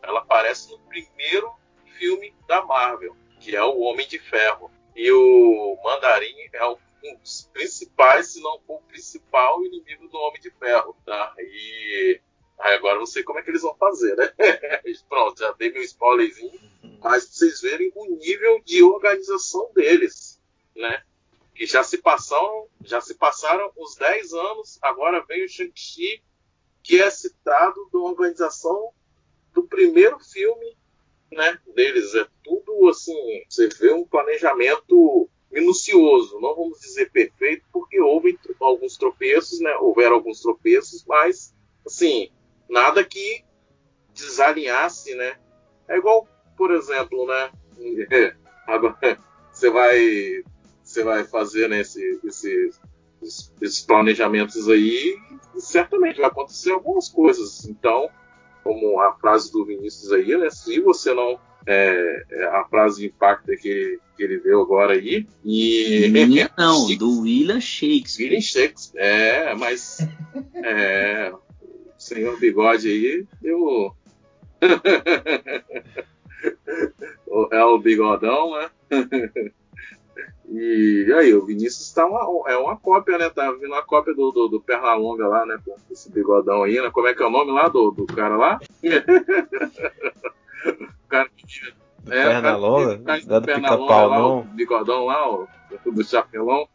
ela aparece no primeiro filme da Marvel, que é o Homem de Ferro. E o Mandarim é um dos principais, se não o principal inimigo do Homem de Ferro, tá? E aí agora não sei como é que eles vão fazer, né? Pronto, já dei meu spoilerzinho, mas pra vocês verem o nível de organização deles, né? Que já se passaram, já se passaram os 10 anos, agora vem o Shang-Chi, que é citado da organização do primeiro filme né, deles. É tudo assim, você vê um planejamento minucioso, não vamos dizer perfeito, porque houve alguns tropeços, né, houveram alguns tropeços, mas assim, nada que desalinhasse, né? É igual, por exemplo, né, você vai você vai fazer né, esse, esse, esses planejamentos aí, certamente vai acontecer algumas coisas. Então, como a frase do Vinícius aí, né, se você não. É, é a frase impacta que, que ele deu agora aí. E. Não, do William Shakespeare. William Shakespeare, é, mas. é, o senhor bigode aí, eu. é o bigodão, né? E aí, o Vinícius tá uma, é uma cópia, né? Tá vindo uma cópia do, do, do Pernalonga lá, né? Com esse bigodão aí, né? Como é que é o nome lá do, do cara lá? o cara que. É, Pernalonga? Não é do pica-pau, não? O bigodão lá, o, do chapelão.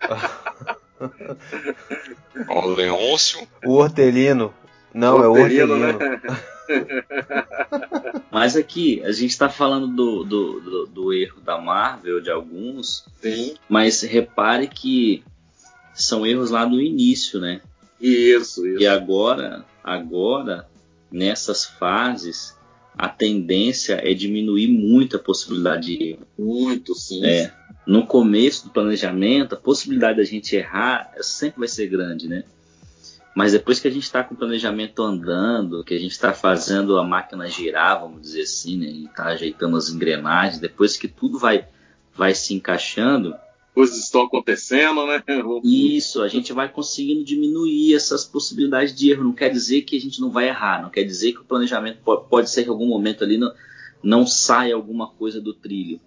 o Leôncio. O Hortelino. Não, o é o Hortelino. Né? Mas aqui, a gente está falando do, do, do, do, erro da Marvel, de alguns. Sim. Mas repare que são erros lá do início, né? Isso, isso. E agora, agora, nessas fases, a tendência é diminuir muito a possibilidade de erro. Muito, sim. É. No começo do planejamento, a possibilidade da gente errar sempre vai ser grande, né? Mas depois que a gente está com o planejamento andando, que a gente está fazendo a máquina girar, vamos dizer assim, né, e está ajeitando as engrenagens, depois que tudo vai, vai se encaixando. Coisas estão acontecendo, né? Isso, a gente vai conseguindo diminuir essas possibilidades de erro. Não quer dizer que a gente não vai errar, não quer dizer que o planejamento pode, ser que em algum momento ali não, não saia alguma coisa do trilho.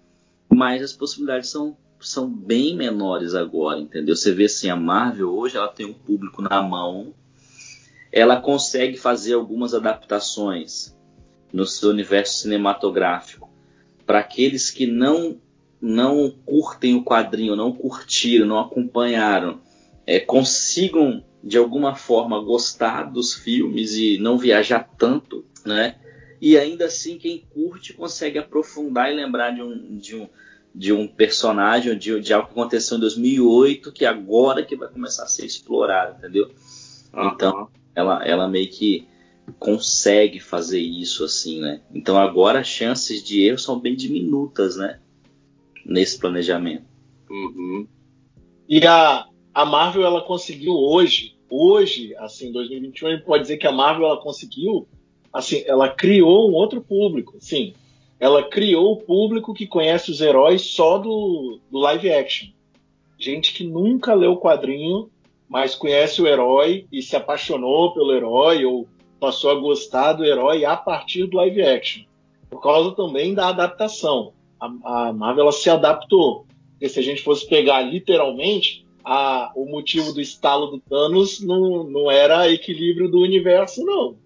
Mas as possibilidades são são bem menores agora, entendeu? Você vê assim, a Marvel hoje ela tem um público na mão, ela consegue fazer algumas adaptações no seu universo cinematográfico para aqueles que não não curtem o quadrinho, não curtiram, não acompanharam, é, consigam de alguma forma gostar dos filmes e não viajar tanto, né? E ainda assim quem curte consegue aprofundar e lembrar de um, de um de um personagem, de, de algo que aconteceu em 2008, que agora que vai começar a ser explorado, entendeu? Uhum. Então, ela, ela meio que consegue fazer isso assim, né? Então agora as chances de erro são bem diminutas, né? Nesse planejamento. Uhum. E a, a Marvel ela conseguiu hoje, hoje, assim, 2021, a gente pode dizer que a Marvel ela conseguiu, assim, ela criou um outro público, sim ela criou o público que conhece os heróis só do, do live action. Gente que nunca leu o quadrinho mas conhece o herói e se apaixonou pelo herói ou passou a gostar do herói a partir do live action. Por causa também da adaptação. A, a Marvel se adaptou. Porque se a gente fosse pegar literalmente, a, o motivo do estalo do Thanos não, não era equilíbrio do universo, não.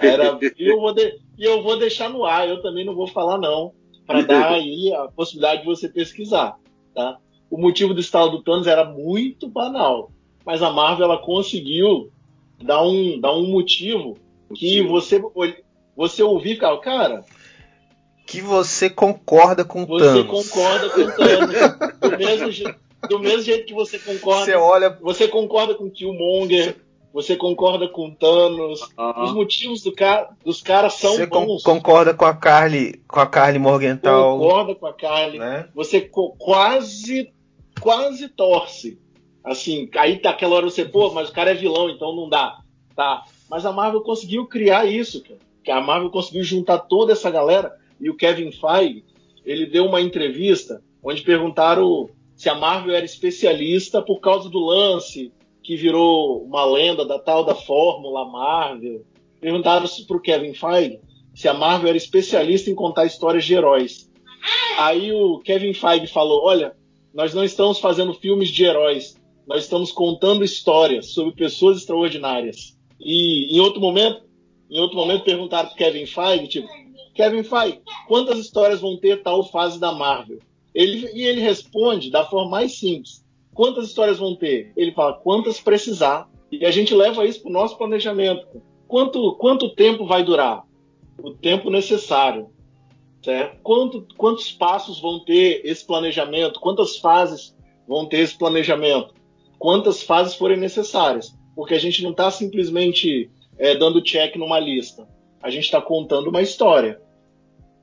Era, eu vou de, e eu vou deixar no ar, eu também não vou falar não, para dar aí a possibilidade de você pesquisar. Tá? O motivo do estalo do Thanos era muito banal, mas a Marvel ela conseguiu dar um, dar um motivo que você, você ouvir, cara, cara que você concorda com você Thanos. Você concorda com Thanos. do, mesmo, do mesmo jeito que você concorda. Você olha. Você concorda com Killmonger. Você concorda com Thanos. Os motivos do cara, dos caras são você bons. Você concorda com a Carly, com a Carly Morgenthau. Concorda com a Carly. Né? Você quase, quase torce. Assim, aí tá aquela hora você, pô, mas o cara é vilão, então não dá. Tá. Mas a Marvel conseguiu criar isso, cara. Que a Marvel conseguiu juntar toda essa galera e o Kevin Feige, ele deu uma entrevista onde perguntaram se a Marvel era especialista por causa do lance que virou uma lenda da tal da fórmula Marvel. Perguntaram para o Kevin Feige se a Marvel era especialista em contar histórias de heróis. Aí o Kevin Feige falou: Olha, nós não estamos fazendo filmes de heróis, nós estamos contando histórias sobre pessoas extraordinárias. E em outro momento, em outro momento perguntaram para Kevin Feige, tipo, Kevin Feige, quantas histórias vão ter tal fase da Marvel? Ele, e ele responde da forma mais simples: quantas histórias vão ter? Ele fala quantas precisar. E a gente leva isso para o nosso planejamento. Quanto, quanto tempo vai durar? O tempo necessário. Certo? Quanto, quantos passos vão ter esse planejamento? Quantas fases vão ter esse planejamento? Quantas fases forem necessárias? Porque a gente não está simplesmente é, dando check numa lista. A gente está contando uma história.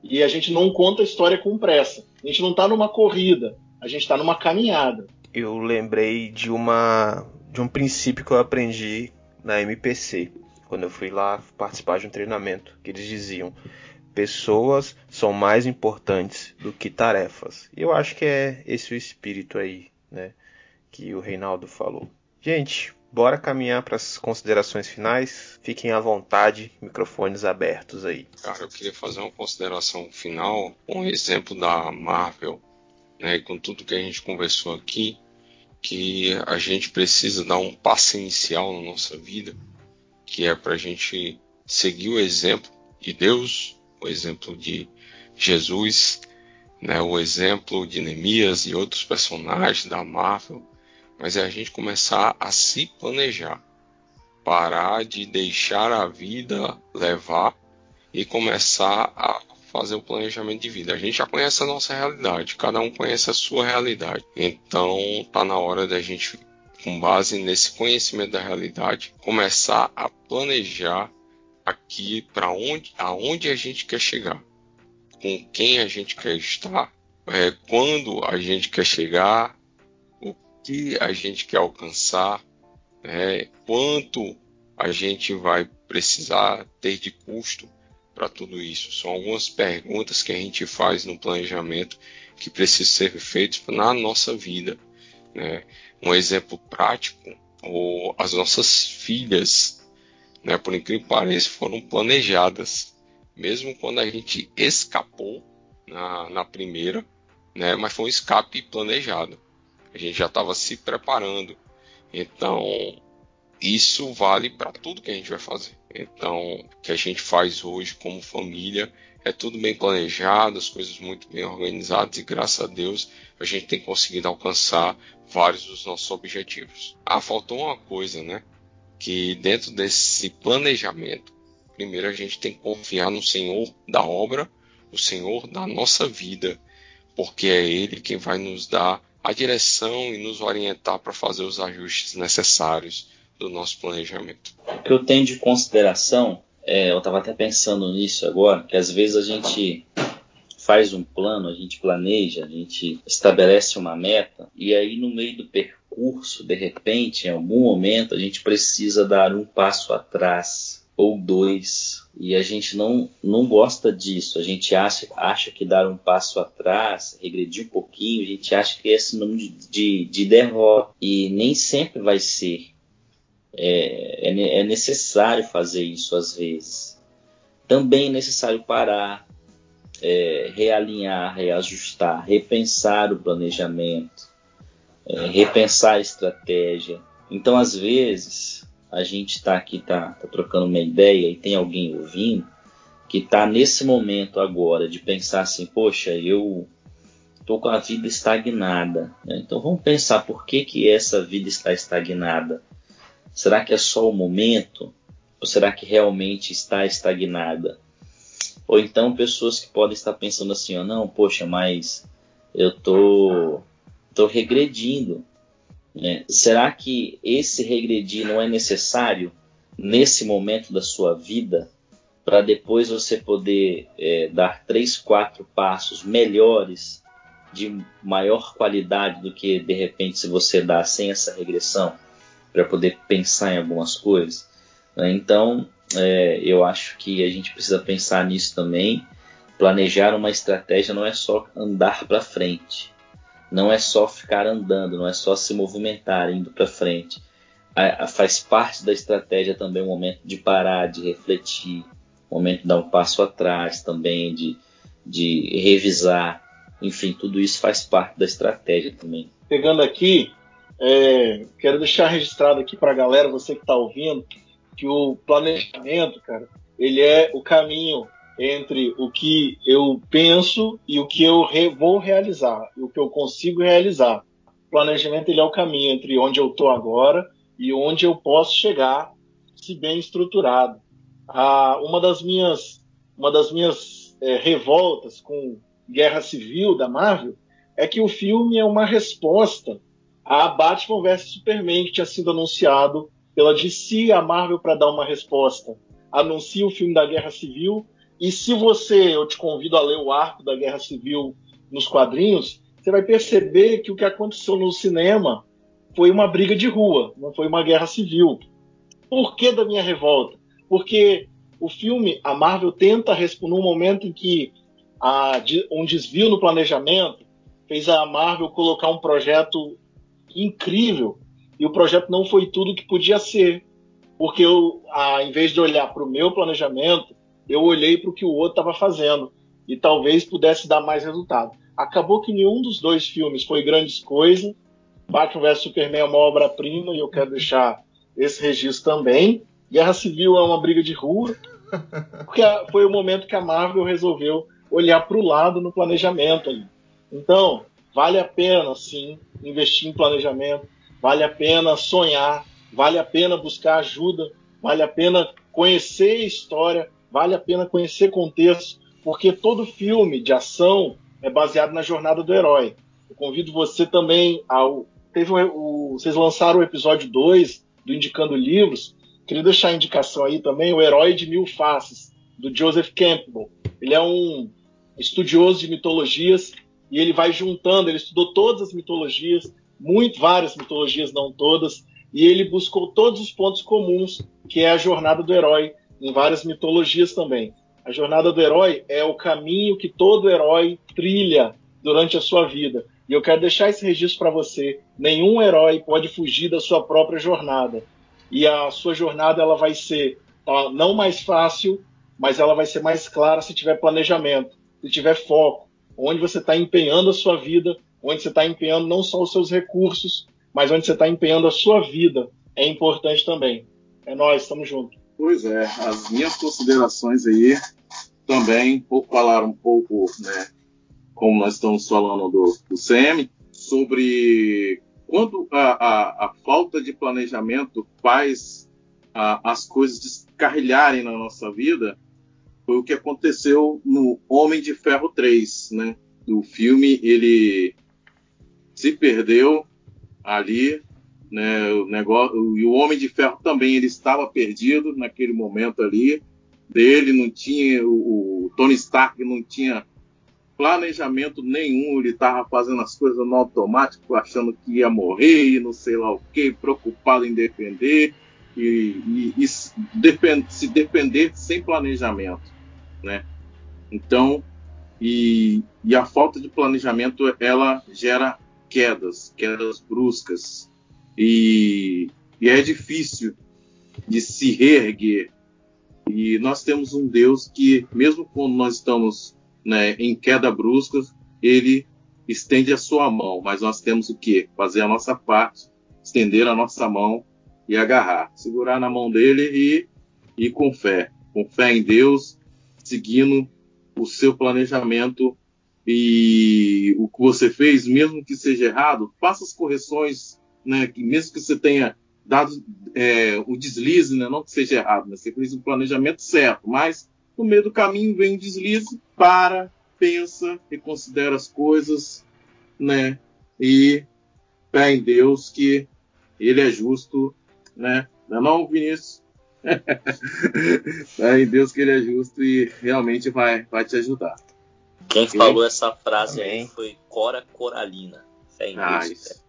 E a gente não conta a história com pressa. A gente não está numa corrida, a gente está numa caminhada. Eu lembrei de uma de um princípio que eu aprendi na MPC, quando eu fui lá participar de um treinamento, que eles diziam: pessoas são mais importantes do que tarefas. E eu acho que é esse o espírito aí, né, que o Reinaldo falou. Gente, Bora caminhar para as considerações finais. Fiquem à vontade, microfones abertos aí. Cara, eu queria fazer uma consideração final um exemplo da Marvel, né, com tudo que a gente conversou aqui, que a gente precisa dar um passo inicial na nossa vida, que é para a gente seguir o exemplo de Deus, o exemplo de Jesus, né, o exemplo de Neemias e outros personagens da Marvel mas é a gente começar a se planejar, parar de deixar a vida levar e começar a fazer o planejamento de vida. A gente já conhece a nossa realidade, cada um conhece a sua realidade. Então tá na hora da gente, com base nesse conhecimento da realidade, começar a planejar aqui para onde, aonde a gente quer chegar, com quem a gente quer estar, é, quando a gente quer chegar, que a gente quer alcançar, né? quanto a gente vai precisar ter de custo para tudo isso. São algumas perguntas que a gente faz no planejamento que precisam ser feitas na nossa vida. Né? Um exemplo prático, ou as nossas filhas, né, por incrível que pareça, foram planejadas, mesmo quando a gente escapou na, na primeira, né, mas foi um escape planejado. A gente já estava se preparando. Então, isso vale para tudo que a gente vai fazer. Então, o que a gente faz hoje como família é tudo bem planejado, as coisas muito bem organizadas e graças a Deus a gente tem conseguido alcançar vários dos nossos objetivos. Ah, faltou uma coisa, né? Que dentro desse planejamento, primeiro a gente tem que confiar no Senhor da obra, o Senhor da nossa vida, porque é Ele quem vai nos dar a direção e nos orientar para fazer os ajustes necessários do nosso planejamento. O que eu tenho de consideração, é, eu estava até pensando nisso agora, que às vezes a gente faz um plano, a gente planeja, a gente estabelece uma meta e aí no meio do percurso, de repente, em algum momento, a gente precisa dar um passo atrás ou dois E a gente não, não gosta disso. A gente acha, acha que dar um passo atrás, regredir um pouquinho, a gente acha que é sinônimo de, de, de derrota. E nem sempre vai ser. É, é, é necessário fazer isso às vezes. Também é necessário parar, é, realinhar, reajustar, repensar o planejamento, é, repensar a estratégia. Então, às vezes, a gente está aqui, tá, tá trocando uma ideia e tem alguém ouvindo que está nesse momento agora de pensar assim, poxa, eu estou com a vida estagnada. Né? Então vamos pensar por que, que essa vida está estagnada. Será que é só o momento? Ou será que realmente está estagnada? Ou então pessoas que podem estar pensando assim, ó, não, poxa, mas eu tô, tô regredindo. Né? Será que esse regredir não é necessário nesse momento da sua vida para depois você poder é, dar três, quatro passos melhores de maior qualidade do que de repente se você dá sem essa regressão para poder pensar em algumas coisas? Né? Então é, eu acho que a gente precisa pensar nisso também. Planejar uma estratégia não é só andar para frente, não é só ficar andando, não é só se movimentar indo para frente. A, a, faz parte da estratégia também o momento de parar, de refletir, o momento de dar um passo atrás também, de, de revisar. Enfim, tudo isso faz parte da estratégia também. Pegando aqui, é, quero deixar registrado aqui para a galera, você que está ouvindo, que o planejamento, cara, ele é o caminho entre o que eu penso e o que eu re vou realizar, o que eu consigo realizar. O planejamento ele é o caminho entre onde eu estou agora e onde eu posso chegar, se bem estruturado. Ah, uma das minhas, uma das minhas é, revoltas com Guerra Civil da Marvel é que o filme é uma resposta a Batman vs Superman que tinha sido anunciado pela DC, a Marvel para dar uma resposta. Anuncia o filme da Guerra Civil e se você, eu te convido a ler o arco da Guerra Civil nos quadrinhos, você vai perceber que o que aconteceu no cinema foi uma briga de rua, não foi uma guerra civil. Por que da minha revolta? Porque o filme, a Marvel tenta responder num momento em que há um desvio no planejamento fez a Marvel colocar um projeto incrível e o projeto não foi tudo que podia ser. Porque eu, a, em vez de olhar para o meu planejamento, eu olhei para o que o outro estava fazendo e talvez pudesse dar mais resultado. Acabou que nenhum dos dois filmes foi grandes coisas. Batman vs Superman é uma obra-prima e eu quero deixar esse registro também. Guerra Civil é uma briga de rua, porque foi o momento que a Marvel resolveu olhar para o lado no planejamento. Então, vale a pena, sim, investir em planejamento, vale a pena sonhar, vale a pena buscar ajuda, vale a pena conhecer história, vale a pena conhecer contexto, porque todo filme de ação é baseado na jornada do herói. Eu convido você também ao. Teve o, o, vocês lançaram o episódio 2 do Indicando Livros. Queria deixar a indicação aí também, O Herói de Mil Faces, do Joseph Campbell. Ele é um estudioso de mitologias e ele vai juntando, ele estudou todas as mitologias, muito várias mitologias, não todas, e ele buscou todos os pontos comuns que é a jornada do herói em várias mitologias também. A jornada do herói é o caminho que todo herói trilha durante a sua vida. E eu quero deixar esse registro para você. Nenhum herói pode fugir da sua própria jornada. E a sua jornada ela vai ser não mais fácil, mas ela vai ser mais clara se tiver planejamento, se tiver foco, onde você está empenhando a sua vida onde você está empenhando não só os seus recursos, mas onde você está empenhando a sua vida, é importante também. É nós, estamos juntos. Pois é, as minhas considerações aí também falaram um pouco, né, como nós estamos falando do, do CM, sobre quando a, a, a falta de planejamento faz a, as coisas descarrilharem na nossa vida, foi o que aconteceu no Homem de Ferro 3, né? Do filme, ele se perdeu ali, né, o negócio, e o Homem de Ferro também ele estava perdido naquele momento ali. Dele não tinha o, o Tony Stark não tinha planejamento nenhum, ele estava fazendo as coisas no automático, achando que ia morrer não sei lá o que, preocupado em defender. e, e, e se, depender sem planejamento, né? Então, e, e a falta de planejamento ela gera quedas, quedas bruscas e, e é difícil de se reerguer. E nós temos um Deus que, mesmo quando nós estamos né, em queda brusca, ele estende a sua mão, mas nós temos o que? Fazer a nossa parte, estender a nossa mão e agarrar, segurar na mão dele e ir com fé, com fé em Deus, seguindo o seu planejamento e o que você fez, mesmo que seja errado, faça as correções, né, que mesmo que você tenha dado é, o deslize, né, não que seja errado, mas você fez o planejamento certo, mas no meio do caminho vem um deslize, para, pensa, reconsidera as coisas, né, e fé em Deus que ele é justo, né, não, é não Vinícius? fé em Deus que ele é justo e realmente vai, vai te ajudar. Quem falou essa frase aí foi Cora Coralina. Fé em Ah, Deus. isso.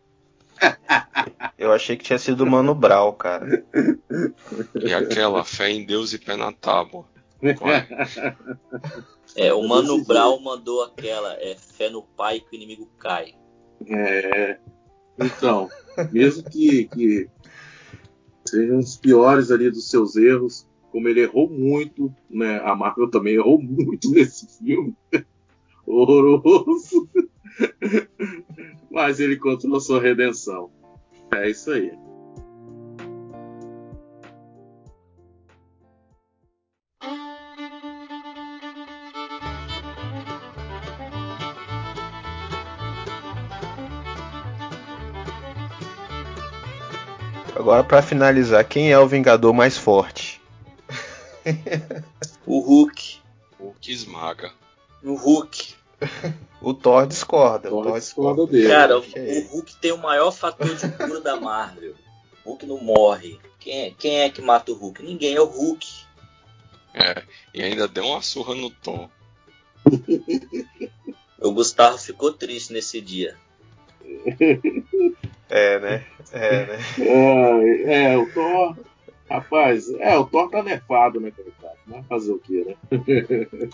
Eu achei que tinha sido o Mano Brau, cara. E aquela fé em Deus e pé na tábua. É? O Mano Brown mandou aquela, é fé no pai que o inimigo cai. É, então, mesmo que, que sejam os piores ali dos seus erros, como ele errou muito, né? A Marvel também errou muito nesse filme. Horroroso. Mas ele encontrou sua redenção. É isso aí. Agora, pra finalizar, quem é o Vingador mais forte? O Hulk. O que esmaga. O Hulk. O Thor discorda. O Thor Thor discorda dele. Cara, é o Hulk tem o maior fator de cura da Marvel. O Hulk não morre. Quem é, quem é que mata o Hulk? Ninguém, é o Hulk. É, e ainda deu uma surra no Thor. O Gustavo ficou triste nesse dia. É, né? É, né? É, é, o Thor. Rapaz, é, o Thor tá nerfado, né, coitado? Vai fazer o quê, né?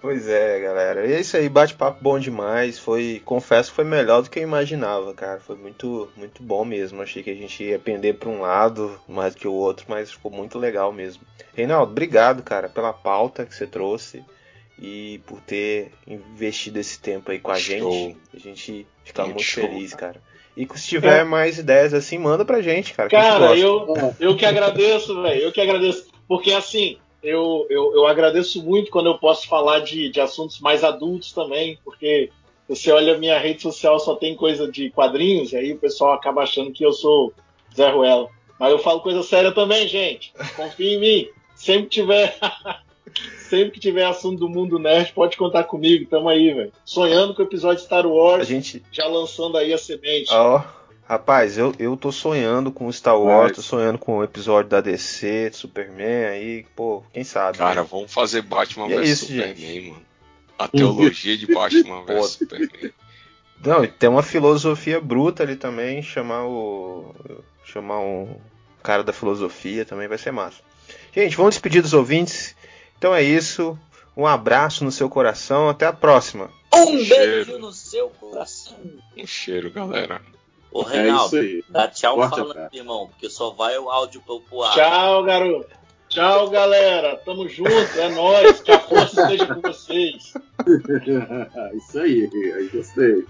Pois é, galera. E é isso aí, bate-papo bom demais. Foi, confesso que foi melhor do que eu imaginava, cara. Foi muito, muito bom mesmo. Achei que a gente ia pender para um lado mais do que o outro, mas ficou muito legal mesmo. Reinaldo, obrigado, cara, pela pauta que você trouxe e por ter investido esse tempo aí com a Show. gente. A gente fica Muito muito feliz, cara. E se tiver mais ideias assim, manda pra gente, cara. Cara, eu, eu que agradeço, velho. Eu que agradeço. Porque assim, eu, eu, eu agradeço muito quando eu posso falar de, de assuntos mais adultos também, porque você olha a minha rede social, só tem coisa de quadrinhos, e aí o pessoal acaba achando que eu sou Zé Ruela. Mas eu falo coisa séria também, gente. Confia em mim. Sempre tiver. Sempre que tiver assunto do mundo nerd, pode contar comigo. Tamo aí, velho. Sonhando com o episódio de Star A Wars, gente, já lançando aí a semente. Ó, rapaz, eu, eu tô sonhando com Star Wars, Mas- tô sonhando com o episódio da DC, de Superman, aí, pô, quem sabe. Cara, né? vamos fazer Batman é vs isso, Superman, mano. A teologia de Batman vs Superman. Não, e tem uma filosofia bruta ali também, chamar o. chamar um cara da filosofia também vai ser massa. Gente, vamos despedir dos ouvintes. Então é isso. Um abraço no seu coração, até a próxima. Um Cheiro. beijo no seu coração. Um cheiro, galera. Ô, É Reinaldo, aí. dá tchau Forte falando, irmão, porque só vai o áudio pro, pro ar. Tchau, garoto. Tchau, galera. Tamo junto. É nóis. Que a força esteja com vocês. isso aí, aí gostei.